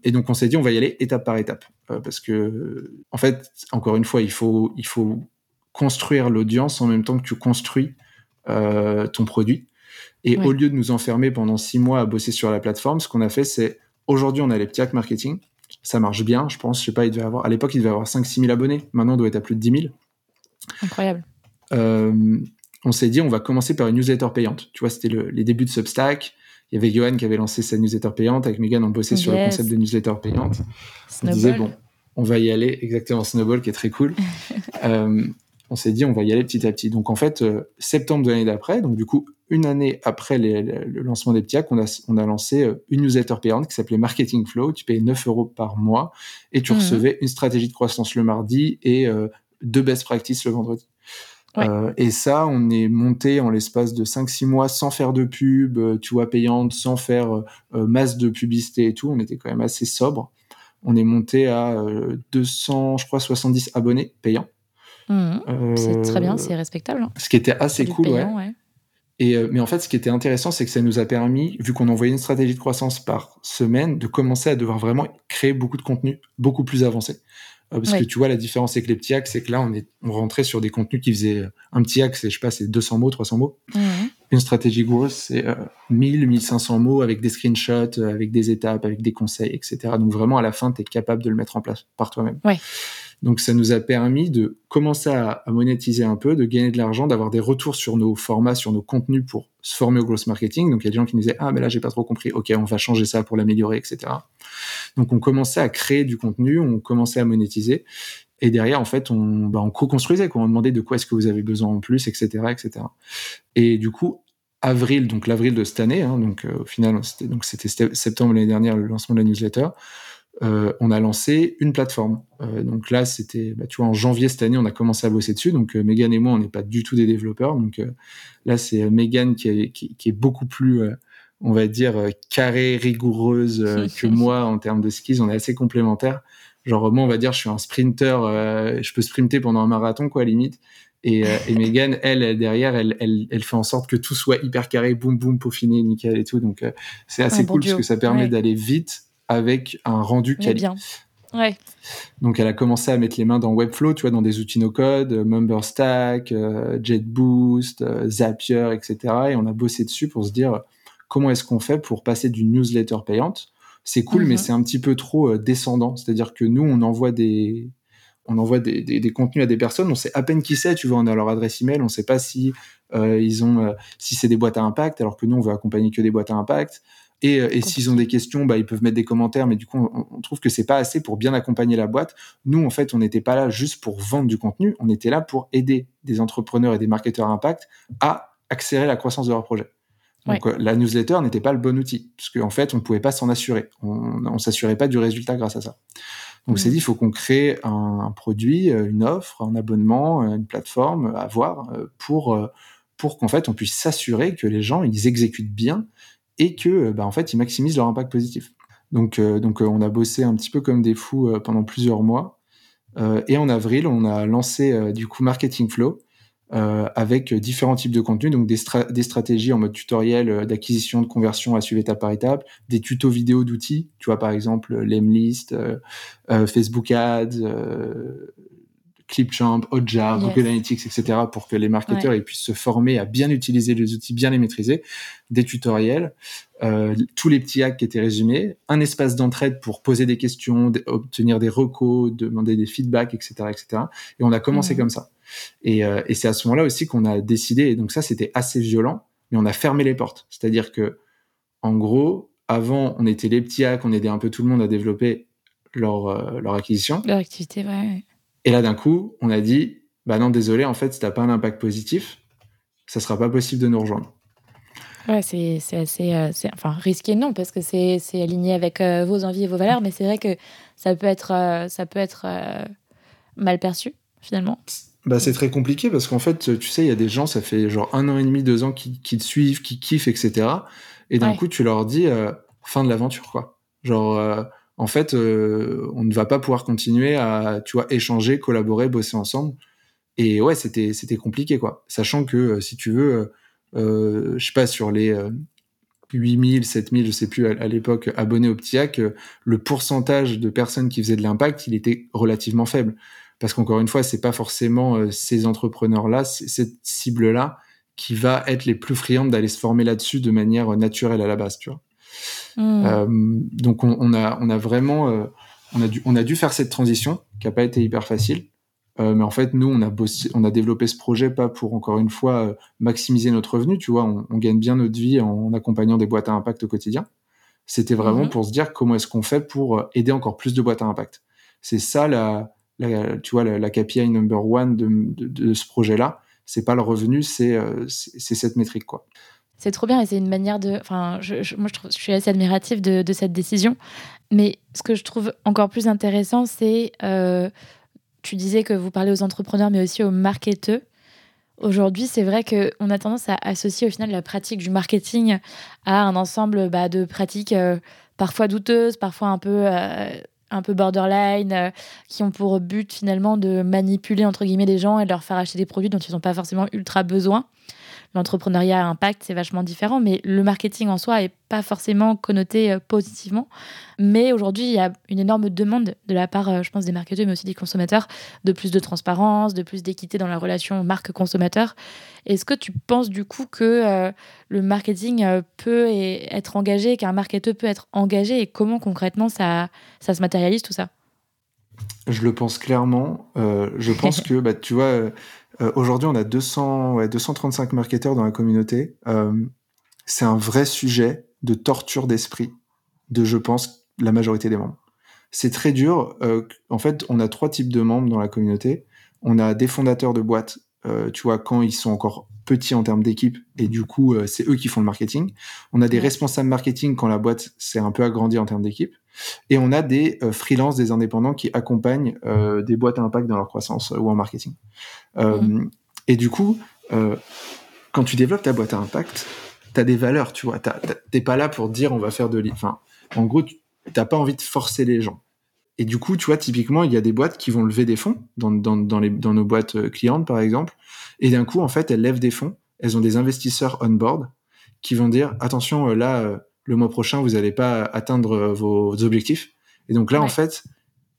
Et donc, on s'est dit, on va y aller étape par étape, parce que, en fait, encore une fois, il faut, il faut construire l'audience en même temps que tu construis ton produit. Et au lieu de nous enfermer pendant six mois à bosser sur la plateforme, ce qu'on a fait, c'est Aujourd'hui, on a les petits hacks marketing. Ça marche bien, je pense. Je sais pas, il devait avoir, à l'époque, il devait avoir 5-6 000 abonnés. Maintenant, on doit être à plus de 10 000. Incroyable. on s'est dit, on va commencer par une newsletter payante. Tu vois, c'était les débuts de Substack. Il y avait Johan qui avait lancé sa newsletter payante. Avec Megan, on bossait sur le concept de newsletter payante. On disait, bon, on va y aller. Exactement, Snowball, qui est très cool. [laughs] on s'est dit on va y aller petit à petit. Donc en fait, euh, septembre de l'année d'après, donc du coup une année après le lancement des petits on a, on a lancé euh, une newsletter payante qui s'appelait Marketing Flow. Tu payais 9 euros par mois et tu mhm. recevais une stratégie de croissance le mardi et euh, deux best practices le vendredi. et ça, on est monté en l'espace de 5-6 mois sans faire de pub, tu vois, payante, sans faire masse de publicité et tout. On était quand même assez sobre. On est monté à 200, je crois, 70 abonnés payants. Mmh. c'est très bien, c'est respectable. Hein. Ce qui était assez cool, ouais. Et, euh, mais en fait, ce qui était intéressant, c'est que ça nous a permis, vu qu'on envoyait une stratégie de croissance par semaine, de commencer à devoir vraiment créer beaucoup de contenu, beaucoup plus avancé. Euh, parce que tu vois, la différence avec les petits hacks, c'est que là, on, est, on rentrait sur des contenus qui faisaient euh, un petit hack, c'est, je sais pas, c'est 200 mots, 300 mots. Mmh. Une stratégie grosse, c'est 1000, 1500 mots avec des screenshots, avec des étapes, avec des conseils, etc. Donc vraiment, à la fin, tu es capable de le mettre en place par toi-même. Ouais. Donc ça nous a permis de commencer à, monétiser un peu, de gagner de l'argent, d'avoir des retours sur nos formats, sur nos contenus pour se former au growth marketing. Donc il y a des gens qui nous disaient ah mais là j'ai pas trop compris, ok on va changer ça pour l'améliorer, etc. Donc on commençait à créer du contenu, on commençait à monétiser. Et derrière, en fait, on, bah, on co-construisait. On demandait de quoi est-ce que vous avez besoin en plus, etc., etc. Et du coup, avril, donc l'avril de cette année, hein, donc euh, au final, c'était donc c'était septembre l'année dernière le lancement de la newsletter. Euh, on a lancé une plateforme. Euh, donc là, c'était, bah, tu vois, en janvier cette année, on a commencé à bosser dessus. Donc euh, Megan et moi, on n'est pas du tout des développeurs. Donc là, c'est Megan qui est, qui, est, beaucoup plus, on va dire, carrée, rigoureuse que moi en termes de skis. On est assez complémentaires. Genre moi, on va dire, je suis un sprinter. je peux sprinter pendant un marathon, quoi, à limite. Et, et Megan, elle, derrière, elle, elle, elle, fait en sorte que tout soit hyper carré, boum, boum, peaufiné, nickel et tout. Donc c'est assez cool parce que ça permet d'aller vite avec un rendu quali. Ouais. Donc elle a commencé à mettre les mains dans Webflow, tu vois, dans des outils no-code, euh, MemberStack, euh, JetBoost, euh, Zapier, etc. Et on a bossé dessus pour se dire comment est-ce qu'on fait pour passer d'une newsletter payante? C'est cool, mais mhm. c'est un petit peu trop descendant. C'est-à-dire que nous, on envoie des, on envoie des, des, contenus à des personnes, on sait à peine qui c'est, tu vois, on a leur adresse email, on sait pas si ils ont, si c'est des boîtes à impact, alors que nous, on veut accompagner que des boîtes à impact. Et, euh, et s'ils ont des questions, bah, ils peuvent mettre des commentaires, mais du coup, on, trouve que c'est pas assez pour bien accompagner la boîte. Nous, en fait, on n'était pas là juste pour vendre du contenu, on était là pour aider des entrepreneurs et des marketeurs à impact à accélérer la croissance de leur projet. Donc euh, la newsletter n'était pas le bon outil, parce qu'en fait, on ne pouvait pas s'en assurer. On ne s'assurait pas du résultat grâce à ça. Donc, c'est mmh. dit, il faut qu'on crée un, produit, euh, une offre, un abonnement, une plateforme à voir pour, pour qu'en fait, on puisse s'assurer que les gens, ils exécutent bien et que euh, bah, en fait ils maximisent leur impact positif. Donc, euh, donc euh, on a bossé un petit peu comme des fous pendant plusieurs mois. et en avril, on a lancé du coup Marketing Flow, avec différents types de contenus, donc des, des stratégies en mode tutoriel d'acquisition, de conversion à suivre étape par étape, des tutos vidéo d'outils, tu vois par exemple Lemlist, Facebook Ads, Clipchamp, Hotjar, Google Analytics, etc., pour que les marketeurs puissent se former à bien utiliser les outils, bien les maîtriser, des tutoriels, euh, tous les petits hacks qui étaient résumés, un espace d'entraide pour poser des questions, obtenir des recos, demander des feedbacks, etc., etc. Et on a commencé comme ça. Et, euh, et c'est à ce moment-là aussi qu'on a décidé, et donc ça c'était assez violent, mais on a fermé les portes. C'est-à-dire que, en gros, avant, on était les petits hacks, on aidait un peu tout le monde à développer leur, euh, leur acquisition. Leur activité, ouais. Et là, d'un coup, on a dit, bah non, désolé, en fait, si t'as pas un impact positif, ça sera pas possible de nous rejoindre. Ouais, c'est assez, euh, enfin risqué non parce que c'est aligné avec euh, vos envies et vos valeurs, mais c'est vrai que ça peut être, euh, ça peut être mal perçu finalement. Bah, c'est très compliqué parce qu'en fait, tu sais, il y a des gens, ça fait genre un an et demi, deux ans qui, qui te suivent, qui kiffent, etc. Et d'un coup, tu leur dis fin de l'aventure, quoi. Genre, en fait, euh, on ne va pas pouvoir continuer à, tu vois, échanger, collaborer, bosser ensemble. Et ouais, c'était c'était compliqué quoi. Sachant que euh, si tu veux, euh, je sais pas sur les 8000, 7000, je sais plus à, l'époque abonnés au Ptiac, le pourcentage de personnes qui faisaient de l'impact, il était relativement faible. Parce qu'encore une fois, c'est pas forcément ces entrepreneurs-là, cette cible-là, qui va être les plus friandes d'aller se former là-dessus de manière naturelle à la base, tu vois. Hmm. Euh, donc on, a, on a vraiment, euh, on a dû, on a dû faire cette transition qui a pas été hyper facile. Euh, mais en fait, nous, on a, bossé, on a développé ce projet pas pour, encore une fois, maximiser notre revenu, tu vois, on, gagne bien notre vie en accompagnant des boîtes à impact au quotidien. C'était vraiment mhm. pour se dire comment est-ce qu'on fait pour aider encore plus de boîtes à impact. C'est ça, la, tu vois, la, KPI number one de, de, ce projet-là. C'est pas le revenu, c'est c'est cette métrique, quoi. C'est trop bien et c'est une manière de. Enfin, moi, je, suis assez admirative de, cette décision. Mais ce que je trouve encore plus intéressant, c'est tu disais que vous parlez aux entrepreneurs, mais aussi aux marketeurs. Aujourd'hui, c'est vrai qu'on a tendance à associer au final la pratique du marketing à un ensemble bah, de pratiques euh, parfois douteuses, parfois un peu, euh, un peu borderline, euh, qui ont pour but finalement de manipuler entre guillemets les gens et de leur faire acheter des produits dont ils n'ont pas forcément ultra besoin l'entrepreneuriat à impact, c'est vachement différent, mais le marketing en soi est pas forcément connoté euh, positivement. Mais aujourd'hui, il y a une énorme demande de la part, euh, je pense, des marketeurs, mais aussi des consommateurs, de plus de transparence, de plus d'équité dans la relation marque-consommateur. Est-ce que tu penses du coup que euh, le marketing peut être engagé, qu'un marketeur peut être engagé, et comment concrètement ça, ça se matérialise tout ça? Je le pense clairement. je pense [laughs] que, bah, tu vois, euh, aujourd'hui, on a 200, ouais, 235 marketeurs dans la communauté. Euh, c'est un vrai sujet de torture d'esprit de, je pense, la majorité des membres. C'est très dur. Euh, en fait, on a trois types de membres dans la communauté. On a des fondateurs de boîtes, tu vois, quand ils sont encore petits en termes d'équipe, et du coup, c'est eux qui font le marketing. On a des responsables marketing quand la boîte s'est un peu agrandie en termes d'équipe. Et on a des euh, freelances, des indépendants qui accompagnent euh, des boîtes à impact dans leur croissance euh, ou en marketing. Mm. Et du coup, quand tu développes ta boîte à impact, tu as des valeurs, tu vois. T'es pas là pour dire on va faire de Enfin, en gros, tu n'as pas envie de forcer les gens. Et du coup, tu vois, typiquement, il y a des boîtes qui vont lever des fonds dans, dans, dans, les, dans nos boîtes clientes, par exemple. Et d'un coup, en fait, elles lèvent des fonds. Elles ont des investisseurs on board qui vont dire attention, là, le mois prochain, vous n'allez pas atteindre vos objectifs. Et donc là, en fait,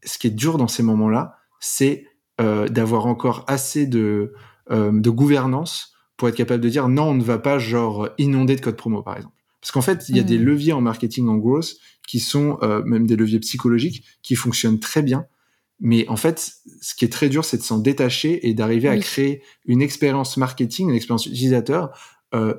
ce qui est dur dans ces moments-là, c'est euh, d'avoir encore assez de, euh, de gouvernance pour être capable de dire non, on ne va pas genre inonder de code promo, par exemple. Parce qu'en fait, il y a des mmh. leviers en marketing en growth qui sont euh, même des leviers psychologiques qui fonctionnent très bien. Mais en fait, ce qui est très dur, c'est de s'en détacher et d'arriver à créer une expérience marketing, une expérience utilisateur euh,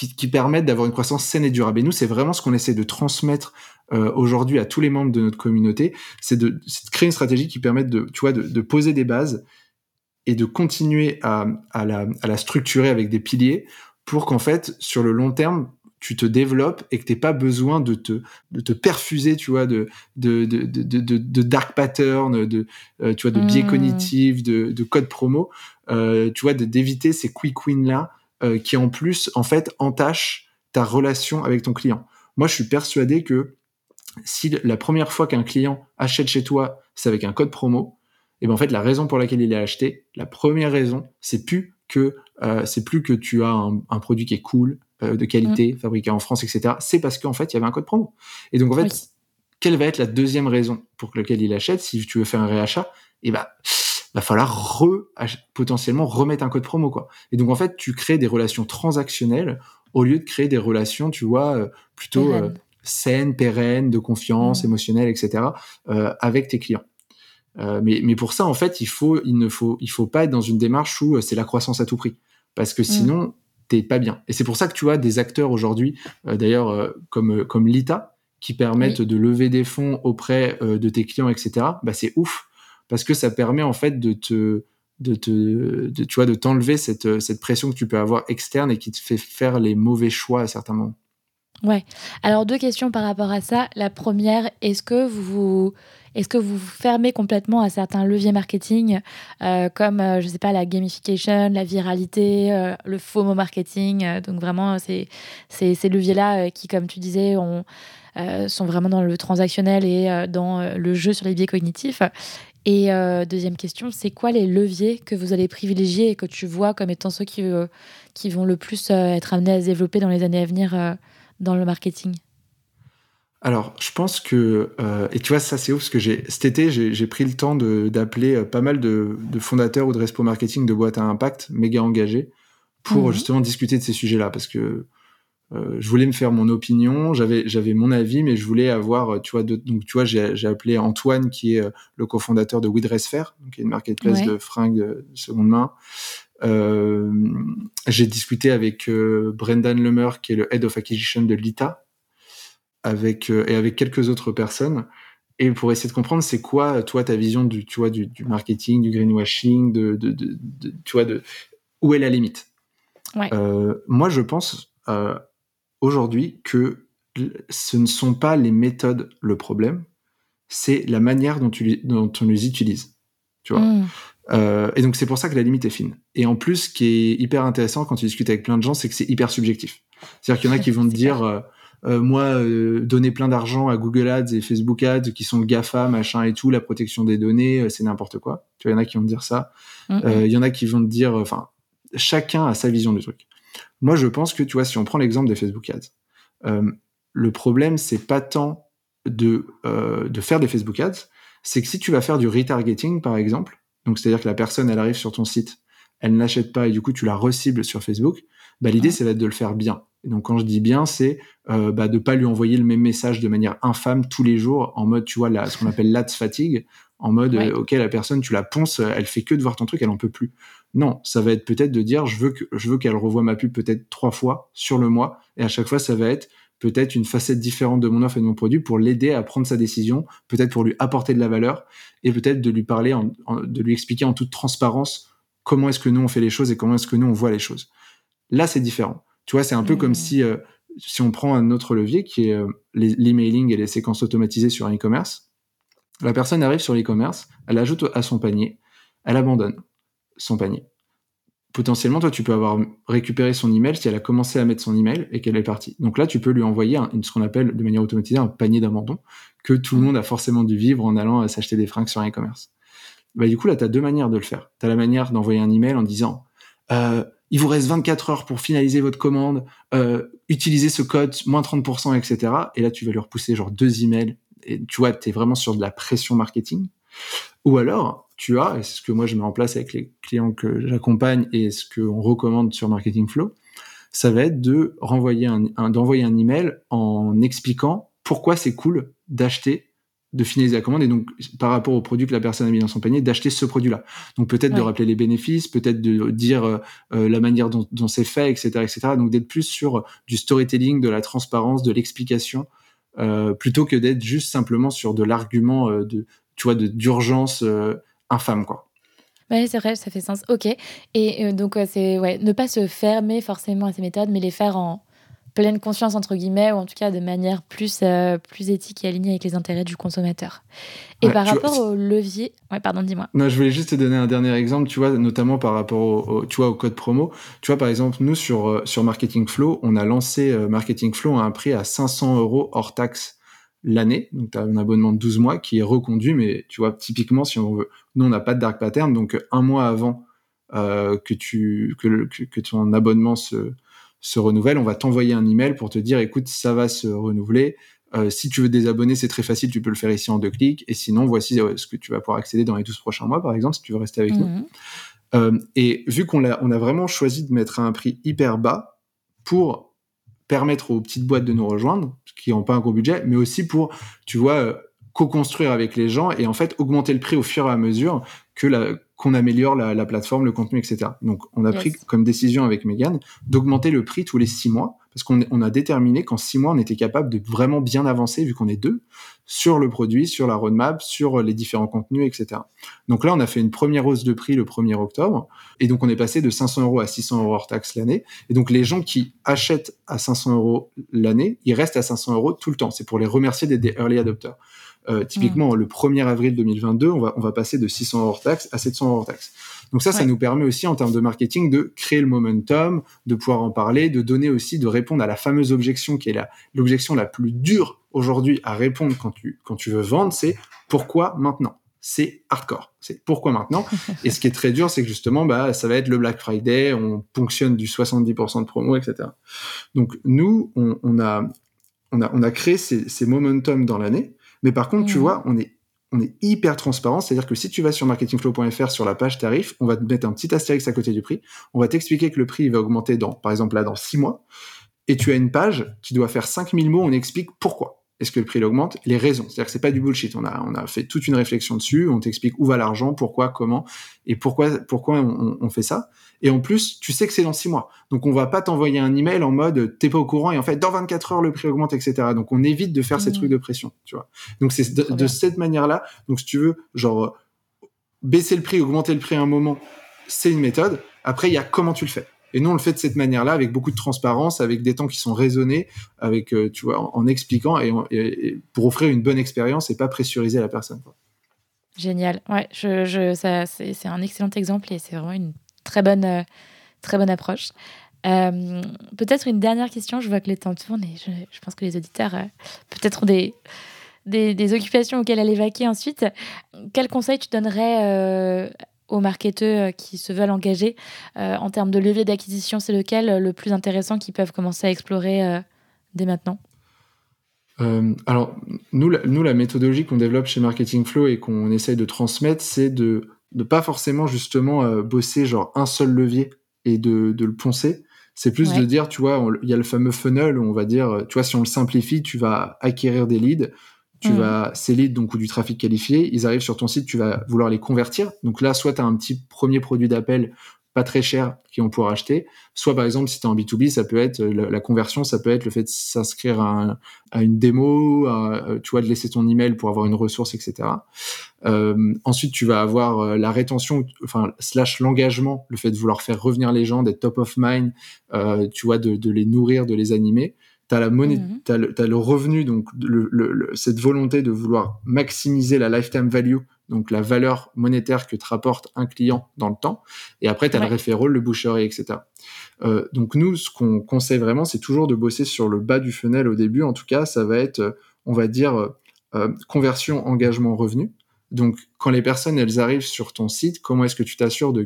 qui, qui permettent d'avoir une croissance saine et durable. Et nous, c'est vraiment ce qu'on essaie de transmettre euh, aujourd'hui à tous les membres de notre communauté, c'est de, de, créer une stratégie qui permette de, tu vois, de, de poser des bases et de continuer à, à, la, à, la, structurer avec des piliers pour qu'en fait, sur le long terme, tu te développes et que tu pas besoin de te, de te perfuser, tu vois, de, de, de, de, de dark pattern, de, euh, tu vois, de biais mmh. cognitifs, de, de code promo, euh, tu vois, d'éviter ces quick wins-là euh, qui en plus en fait entache ta relation avec ton client. Moi, je suis persuadé que si la première fois qu'un client achète chez toi, c'est avec un code promo, et ben en fait la raison pour laquelle il a acheté, la première raison, c'est plus que euh, c'est plus que tu as un, produit qui est cool, euh, de qualité, mm. fabriqué en France, etc. C'est parce qu'en fait il y avait un code promo. Et donc en fait, quelle va être la deuxième raison pour laquelle il achète? Si tu veux faire un réachat Et eh ben va falloir re, potentiellement remettre un code promo quoi. Et donc en fait, tu crées des relations transactionnelles au lieu de créer des relations, tu vois, euh, plutôt euh, saines, pérennes, de confiance, mmh. émotionnelle, etc. Euh, avec tes clients. Euh, mais, mais pour ça, en fait, il faut, il ne faut, il faut pas être dans une démarche où c'est la croissance à tout prix, parce que mmh. sinon, t'es pas bien. Et c'est pour ça que tu vois des acteurs aujourd'hui, d'ailleurs comme comme Lita, qui permettent de lever des fonds auprès de tes clients, etc. Bah c'est ouf parce que ça permet en fait de te de te tu vois de t'enlever cette cette pression que tu peux avoir externe et qui te fait faire les mauvais choix à certains moments. Ouais. Alors deux questions par rapport à ça. La première, est-ce que vous est-ce que vous fermez complètement à certains leviers marketing euh, comme euh, je sais pas la gamification, la viralité, euh, le FOMO marketing. donc vraiment c'est ces, ces leviers là qui comme tu disais ont sont vraiment dans le transactionnel et dans le jeu sur les biais cognitifs. Et euh, deuxième question, c'est quoi les leviers que vous allez privilégier et que tu vois comme étant ceux qui, euh, qui vont le plus euh, être amenés à se développer dans les années à venir dans le marketing? Alors, je pense que, et tu vois, ça c'est ouf, parce que cet été, j'ai pris le temps d'appeler pas mal de, de, fondateurs ou de respo marketing de boîtes à impact méga engagés pour mhm. justement discuter de ces sujets-là, parce que euh, je voulais me faire mon opinion, j'avais j'avais mon avis, mais je voulais avoir, tu vois, donc tu vois, j'ai appelé Antoine qui est le cofondateur de We Fair, donc qui est une marketplace de fringues de seconde main. Euh, j'ai discuté avec Brendan Lemer qui est le head of acquisition de Lita, avec et avec quelques autres personnes et pour essayer de comprendre c'est quoi toi ta vision du tu vois du, du marketing du greenwashing de, de, tu vois de où est la limite? Ouais. euh, moi je pense euh, aujourd'hui que ce ne sont pas les méthodes le problème c'est la manière dont, tu, dont on les utilise tu vois. Mm. euh, et donc c'est pour ça que la limite est fine. Et en plus ce qui est hyper intéressant quand tu discutes avec plein de gens c'est que c'est hyper subjectif. C'est à dire qu'il y en a qui [laughs] vont te dire euh, euh, moi donner plein d'argent à Google Ads et Facebook Ads qui sont le Gafa machin et tout la protection des données c'est n'importe quoi. Tu vois il y en a qui vont te dire ça. Il y en a qui vont te dire enfin chacun a sa vision du truc moi je pense que tu vois si on prend l'exemple des Facebook Ads le problème c'est pas tant de de faire des Facebook Ads c'est que si tu vas faire du retargeting par exemple donc c'est à dire que la personne elle arrive sur ton site elle n'achète pas et du coup tu la recibles sur Facebook bah, l'idée c'est de le faire bien. Et donc quand je dis bien, c'est euh, bah, de pas lui envoyer le même message de manière infâme tous les jours, en mode, tu vois, là, ce qu'on appelle l'ADS fatigue, en mode, euh, ok, la personne, tu la ponces, elle fait que de voir ton truc, elle en peut plus. Non, ça va être peut-être de dire, je veux que je veux qu'elle revoie ma pub peut-être trois fois sur le mois, et à chaque fois, ça va être peut-être une facette différente de mon offre et de mon produit pour l'aider à prendre sa décision, peut-être pour lui apporter de la valeur, et peut-être de lui parler, de lui expliquer en toute transparence comment est-ce que nous on fait les choses et comment est-ce que nous on voit les choses. Là, c'est différent. Tu vois, c'est un peu comme si, euh, si on prend un autre levier qui est euh, l'emailing et les séquences automatisées sur un e-commerce. La personne arrive sur l'e-commerce, elle ajoute à son panier, elle abandonne son panier. Potentiellement, toi, tu peux avoir récupéré son email si elle a commencé à mettre son email et qu'elle est partie. Donc là, tu peux lui envoyer ce qu'on appelle de manière automatisée un panier d'abandon que tout le mmh. monde a forcément dû vivre en allant s'acheter des fringues sur un e-commerce. Bah, du coup, là, tu as deux manières de le faire. Tu as la manière d'envoyer un email en disant euh, il vous reste 24 heures pour finaliser votre commande, euh, utilisez ce code, moins 30%, etc. Et là, tu vas lui repousser genre deux emails. Et tu vois, tu es vraiment sur de la pression marketing. Ou alors, tu as, et c'est ce que moi je mets en place avec les clients que j'accompagne et ce qu'on recommande sur Marketing Flow, ça va être de renvoyer un, d'envoyer un email en expliquant pourquoi c'est cool d'acheter de finaliser la commande et donc par rapport au produit que la personne a mis dans son panier d'acheter ce produit-là. Donc peut-être de rappeler les bénéfices, peut-être de dire euh, euh, la manière dont, dont c'est fait, etc., etc. Donc d'être plus sur du storytelling, de la transparence, de l'explication, euh, plutôt que d'être juste simplement sur de l'argument de tu vois d'urgence infâme quoi. Oui, c'est vrai, ça fait sens. Ok. Et donc, c'est ouais, ne pas se fermer forcément à ces méthodes, mais les faire en, pleine conscience entre guillemets ou en tout cas de manière plus euh, plus éthique et alignée avec les intérêts du consommateur. Et par rapport au levier, ouais pardon dis-moi. Non, je voulais juste te donner un dernier exemple, tu vois, notamment par rapport au, tu vois au code promo. Tu vois par exemple nous sur euh, sur Marketing Flow, on a lancé euh, Marketing Flow à un prix à 500 euros hors taxe l'année. Donc tu as un abonnement de 12 mois qui est reconduit, mais tu vois typiquement si on veut, nous on n'a pas de dark pattern, donc un mois avant que tu que, que ton abonnement se se renouvelle, on va t'envoyer un email pour te dire écoute, ça va se renouveler. Euh, si tu veux désabonner, c'est très facile, tu peux le faire ici en deux clics. Et sinon, voici euh, ce que tu vas pouvoir accéder dans les 12 prochains mois, par exemple, si tu veux rester avec nous. Mhm. Euh, et vu qu'on a, on a vraiment choisi de mettre un prix hyper bas pour permettre aux petites boîtes de nous rejoindre, qui n'ont pas un gros budget, mais aussi pour, tu vois, co-construire avec les gens et en fait augmenter le prix au fur et à mesure que la, qu'on améliore la, plateforme, le contenu, etc. Donc, on a pris comme décision avec Megan d'augmenter le prix tous les six mois parce qu'on on a déterminé qu'en six mois, on était capable de vraiment bien avancer vu qu'on est deux sur le produit, sur la roadmap, sur les différents contenus, etc. Donc là, on a fait une première hausse de prix le 1er octobre et donc on est passé de 500 euros à 600 euros hors taxe l'année. Et donc les gens qui achètent à 500 euros l'année, ils restent à 500 euros tout le temps. C'est pour les remercier d'être des early adopters. Euh, typiquement, le 1er avril 2022, on va, on va passer de 600 hors taxe à 700 hors taxe. Donc ça, ça nous permet aussi en termes de marketing de créer le momentum, de pouvoir en parler, de donner aussi, de répondre à la fameuse objection qui est la, l'objection la plus dure aujourd'hui à répondre quand tu, quand tu veux vendre, c'est pourquoi maintenant? C'est hardcore. C'est pourquoi maintenant? Et ce qui est très dur, c'est que justement, bah, ça va être le Black Friday, on ponctionne du 70% de promo, etc. Donc nous, on, on, a, on a, on a créé ces, ces momentum dans l'année mais par contre, tu mmh. vois, on est, on est hyper transparent. C'est-à-dire que si tu vas sur marketingflow.fr sur la page tarif, on va te mettre un petit astérix à côté du prix. On va t'expliquer que le prix va augmenter dans, par exemple, là, dans six mois. et tu as une page qui doit faire 5000 mots, on explique pourquoi est-ce que le prix augmente Les raisons. C'est-à-dire que c'est pas du bullshit. On a, on a fait toute une réflexion dessus. On t'explique où va l'argent, pourquoi, comment, et pourquoi, pourquoi on, fait ça. Et en plus, tu sais que c'est dans six mois. Donc, on va pas t'envoyer un email en mode t'es pas au courant et en fait, dans 24 heures, le prix augmente, etc. Donc, on évite de faire ces mmh. trucs de pression, tu vois. Donc, c'est de, cette manière-là. Donc, si tu veux, genre, baisser le prix, augmenter le prix à un moment, c'est une méthode. Après, il y a comment tu le fais. Et nous, on le fait de cette manière-là, avec beaucoup de transparence, avec des temps qui sont raisonnés, avec, euh, tu vois, en, expliquant et, pour offrir une bonne expérience et pas pressuriser la personne. Génial. Ouais, je, je, ça, c'est, un excellent exemple et c'est vraiment une très bonne, euh, très bonne approche. Euh, peut-être une dernière question. Je vois que les temps tournent et je, pense que les auditeurs peut-être ont des, des, occupations auxquelles aller vaquer ensuite. Quel conseil tu donnerais aux marketeurs euh, qui se veulent engager euh, en termes de levier d'acquisition C'est lequel euh, le plus intéressant qu'ils peuvent commencer à explorer dès maintenant? Alors, nous nous, la méthodologie qu'on développe chez Marketing Flow et qu'on essaye de transmettre, c'est de ne pas forcément justement bosser genre un seul levier et de, de le poncer. C'est plus de dire, tu vois, il y a le fameux funnel où on va dire, tu vois, si on le simplifie, tu vas acquérir des leads tu mmh. vas, ces leads, donc, ou du trafic qualifié, ils arrivent sur ton site, tu vas vouloir les convertir. Donc là, soit tu as un petit premier produit d'appel pas très cher qui vont pouvoir acheter. Soit par exemple, si tu es en B2B, ça peut être la, conversion, ça peut être le fait de s'inscrire à, une démo, euh, tu vois, de laisser ton email pour avoir une ressource, etc. Euh, ensuite, tu vas avoir euh, la rétention, enfin slash l'engagement, le fait de vouloir faire revenir les gens, d'être top of mind, tu vois, de, de, les nourrir, de les animer tu as, la monnaie, as, le, revenu, donc le, cette volonté de vouloir maximiser la lifetime value, donc la valeur monétaire que te rapporte un client dans le temps. Et après, tu as le référol, le boucherie, etc. Euh, donc nous, ce qu'on conseille vraiment, c'est toujours de bosser sur le bas du funnel au début. En tout cas, ça va être, on va dire, euh, conversion, engagement, revenu. Donc, quand les personnes, elles arrivent sur ton site, comment est-ce que tu t'assures de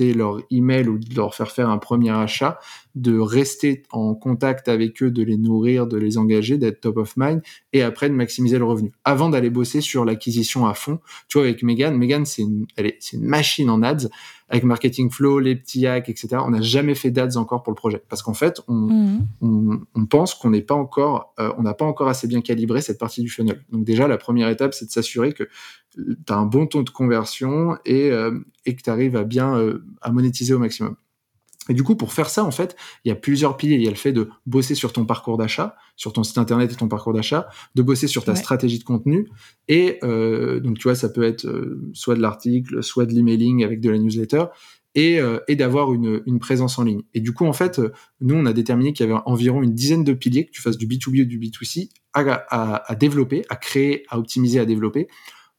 leur email ou de leur faire faire un premier achat, de rester en contact avec eux, de les nourrir, de les engager, d'être top of mind, et après de maximiser le revenu. Avant d'aller bosser sur l'acquisition à fond, tu vois, avec Megan, Megan, c'est une, elle est, c'est une machine en ads, avec Marketing Flow, les petits hacks, etc. On n'a jamais fait d'ads encore pour le projet, parce qu'en fait, on, on, on, pense qu'on n'est pas encore, euh, on n'a pas encore assez bien calibré cette partie du funnel. Donc déjà, la première étape, c'est de s'assurer que tu as un bon taux de conversion et, euh, et que tu arrives à bien euh, à monétiser au maximum. Et du coup, pour faire ça, en fait, il y a plusieurs piliers. Il y a le fait de bosser sur ton parcours d'achat, sur ton site internet et ton parcours d'achat, de bosser sur ta stratégie de contenu. Et euh, donc, tu vois, ça peut être soit de l'article, soit de l'emailing avec de la newsletter, et, et d'avoir une, une, présence en ligne. Et du coup, en fait, nous, on a déterminé qu'il y avait environ une dizaine de piliers, que tu fasses du B2B ou du B2C, à, à, à développer, à créer, à optimiser, à développer,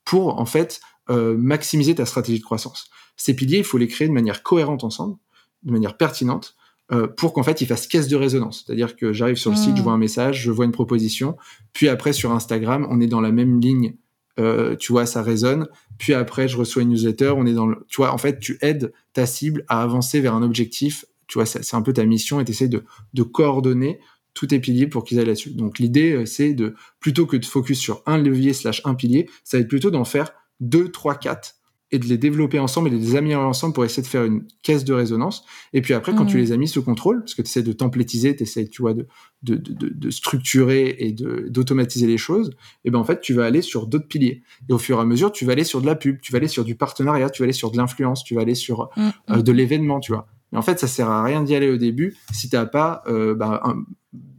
pour en fait euh, maximiser ta stratégie de croissance. Ces piliers, il faut les créer de manière cohérente ensemble, de manière pertinente, euh, pour qu'en fait ils fassent caisse de résonance. C'est-à-dire que j'arrive sur le site, je vois un message, je vois une proposition, puis après sur Instagram, on est dans la même ligne, euh, tu vois, ça résonne. Puis après, je reçois une newsletter, on est dans le, tu vois, en fait, tu aides ta cible à avancer vers un objectif. Tu vois, c'est un peu ta mission et tu essaies de, de coordonner tous tes piliers pour qu'ils aillent là-dessus. Donc l'idée, euh, c'est de, plutôt que de focus sur un levier slash un pilier, ça va être plutôt d'en faire deux, trois, quatre et de les développer ensemble et de les améliorer ensemble pour essayer de faire une caisse de résonance. Et puis après, quand tu mmh. les as mis sous contrôle, parce que tu essaies de templétiser, tu essaies, tu vois, de, de, de, de structurer et d'automatiser les choses, et ben en fait, tu vas aller sur d'autres piliers. Et au fur et à mesure, tu vas aller sur de la pub, tu vas aller sur du partenariat, tu vas aller sur de l'influence, tu vas aller sur mmh, euh, mmh. de l'événement, tu vois. Mais en fait, ça sert à rien d'y aller au début si t'as pas euh, bah, un,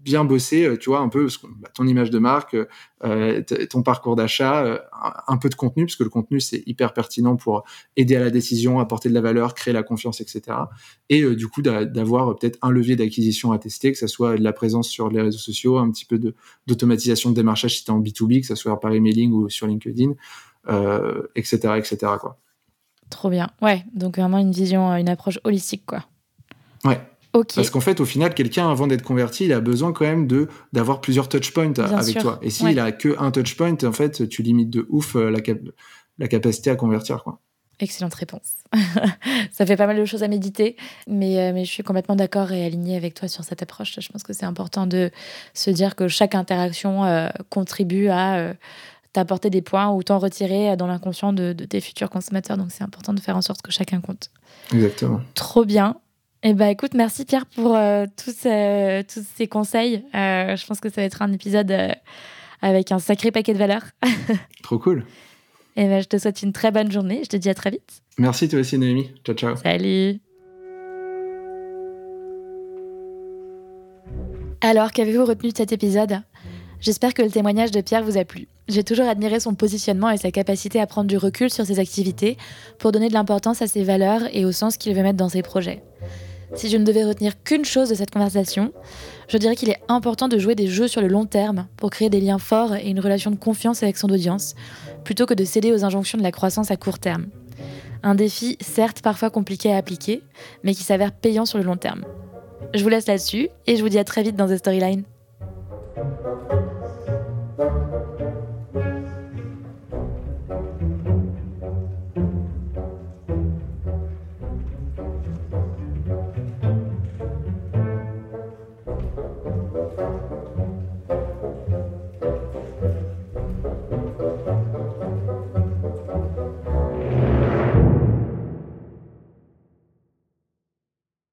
bien bossé, euh, tu vois, un peu bah, ton image de marque, euh, ton parcours d'achat, euh, un peu de contenu, parce que le contenu, c'est hyper pertinent pour aider à la décision, apporter de la valeur, créer la confiance, etc. Et du coup, d'avoir peut-être un levier d'acquisition à tester, que ce soit de la présence sur les réseaux sociaux, un petit peu d'automatisation de, démarchage si tu es en B2B, que ce soit par emailing ou sur LinkedIn, etc., etc. Quoi. Trop bien. Ouais, donc vraiment une vision, une approche holistique, quoi. Ouais. Parce qu'en fait, au final, quelqu'un, avant d'être converti, il a besoin quand même de d'avoir plusieurs touchpoints avec toi. Et s'il a que un touchpoint, en fait, tu limites de ouf euh, la, la capacité à convertir. Quoi. Excellente réponse. [laughs] ça fait pas mal de choses à méditer, mais, euh, mais je suis complètement d'accord et alignée avec toi sur cette approche. Je pense que c'est important de se dire que chaque interaction euh, contribue à t'apporter des points ou t'en retirer dans l'inconscient de, de, tes futurs consommateurs. Donc c'est important de faire en sorte que chacun compte. Exactement. Trop bien. Eh ben, écoute, merci Pierre pour euh, tous, tous, ces conseils. Euh, je pense que ça va être un épisode euh, avec un sacré paquet de valeurs. [laughs] Trop cool. Et eh ben, je te souhaite une très bonne journée. Je te dis à très vite. Merci toi aussi, Noémie. Ciao, ciao. Salut. Alors, qu'avez-vous retenu de cet épisode? J'espère que le témoignage de Pierre vous a plu. J'ai toujours admiré son positionnement et sa capacité à prendre du recul sur ses activités pour donner de l'importance à ses valeurs et au sens qu'il veut mettre dans ses projets. Si je ne devais retenir qu'une chose de cette conversation, je dirais qu'il est important de jouer des jeux sur le long terme pour créer des liens forts et une relation de confiance avec son audience, plutôt que de céder aux injonctions de la croissance à court terme. Un défi certes parfois compliqué à appliquer, mais qui s'avère payant sur le long terme. Je vous laisse là-dessus et je vous dis à très vite dans The Storyline.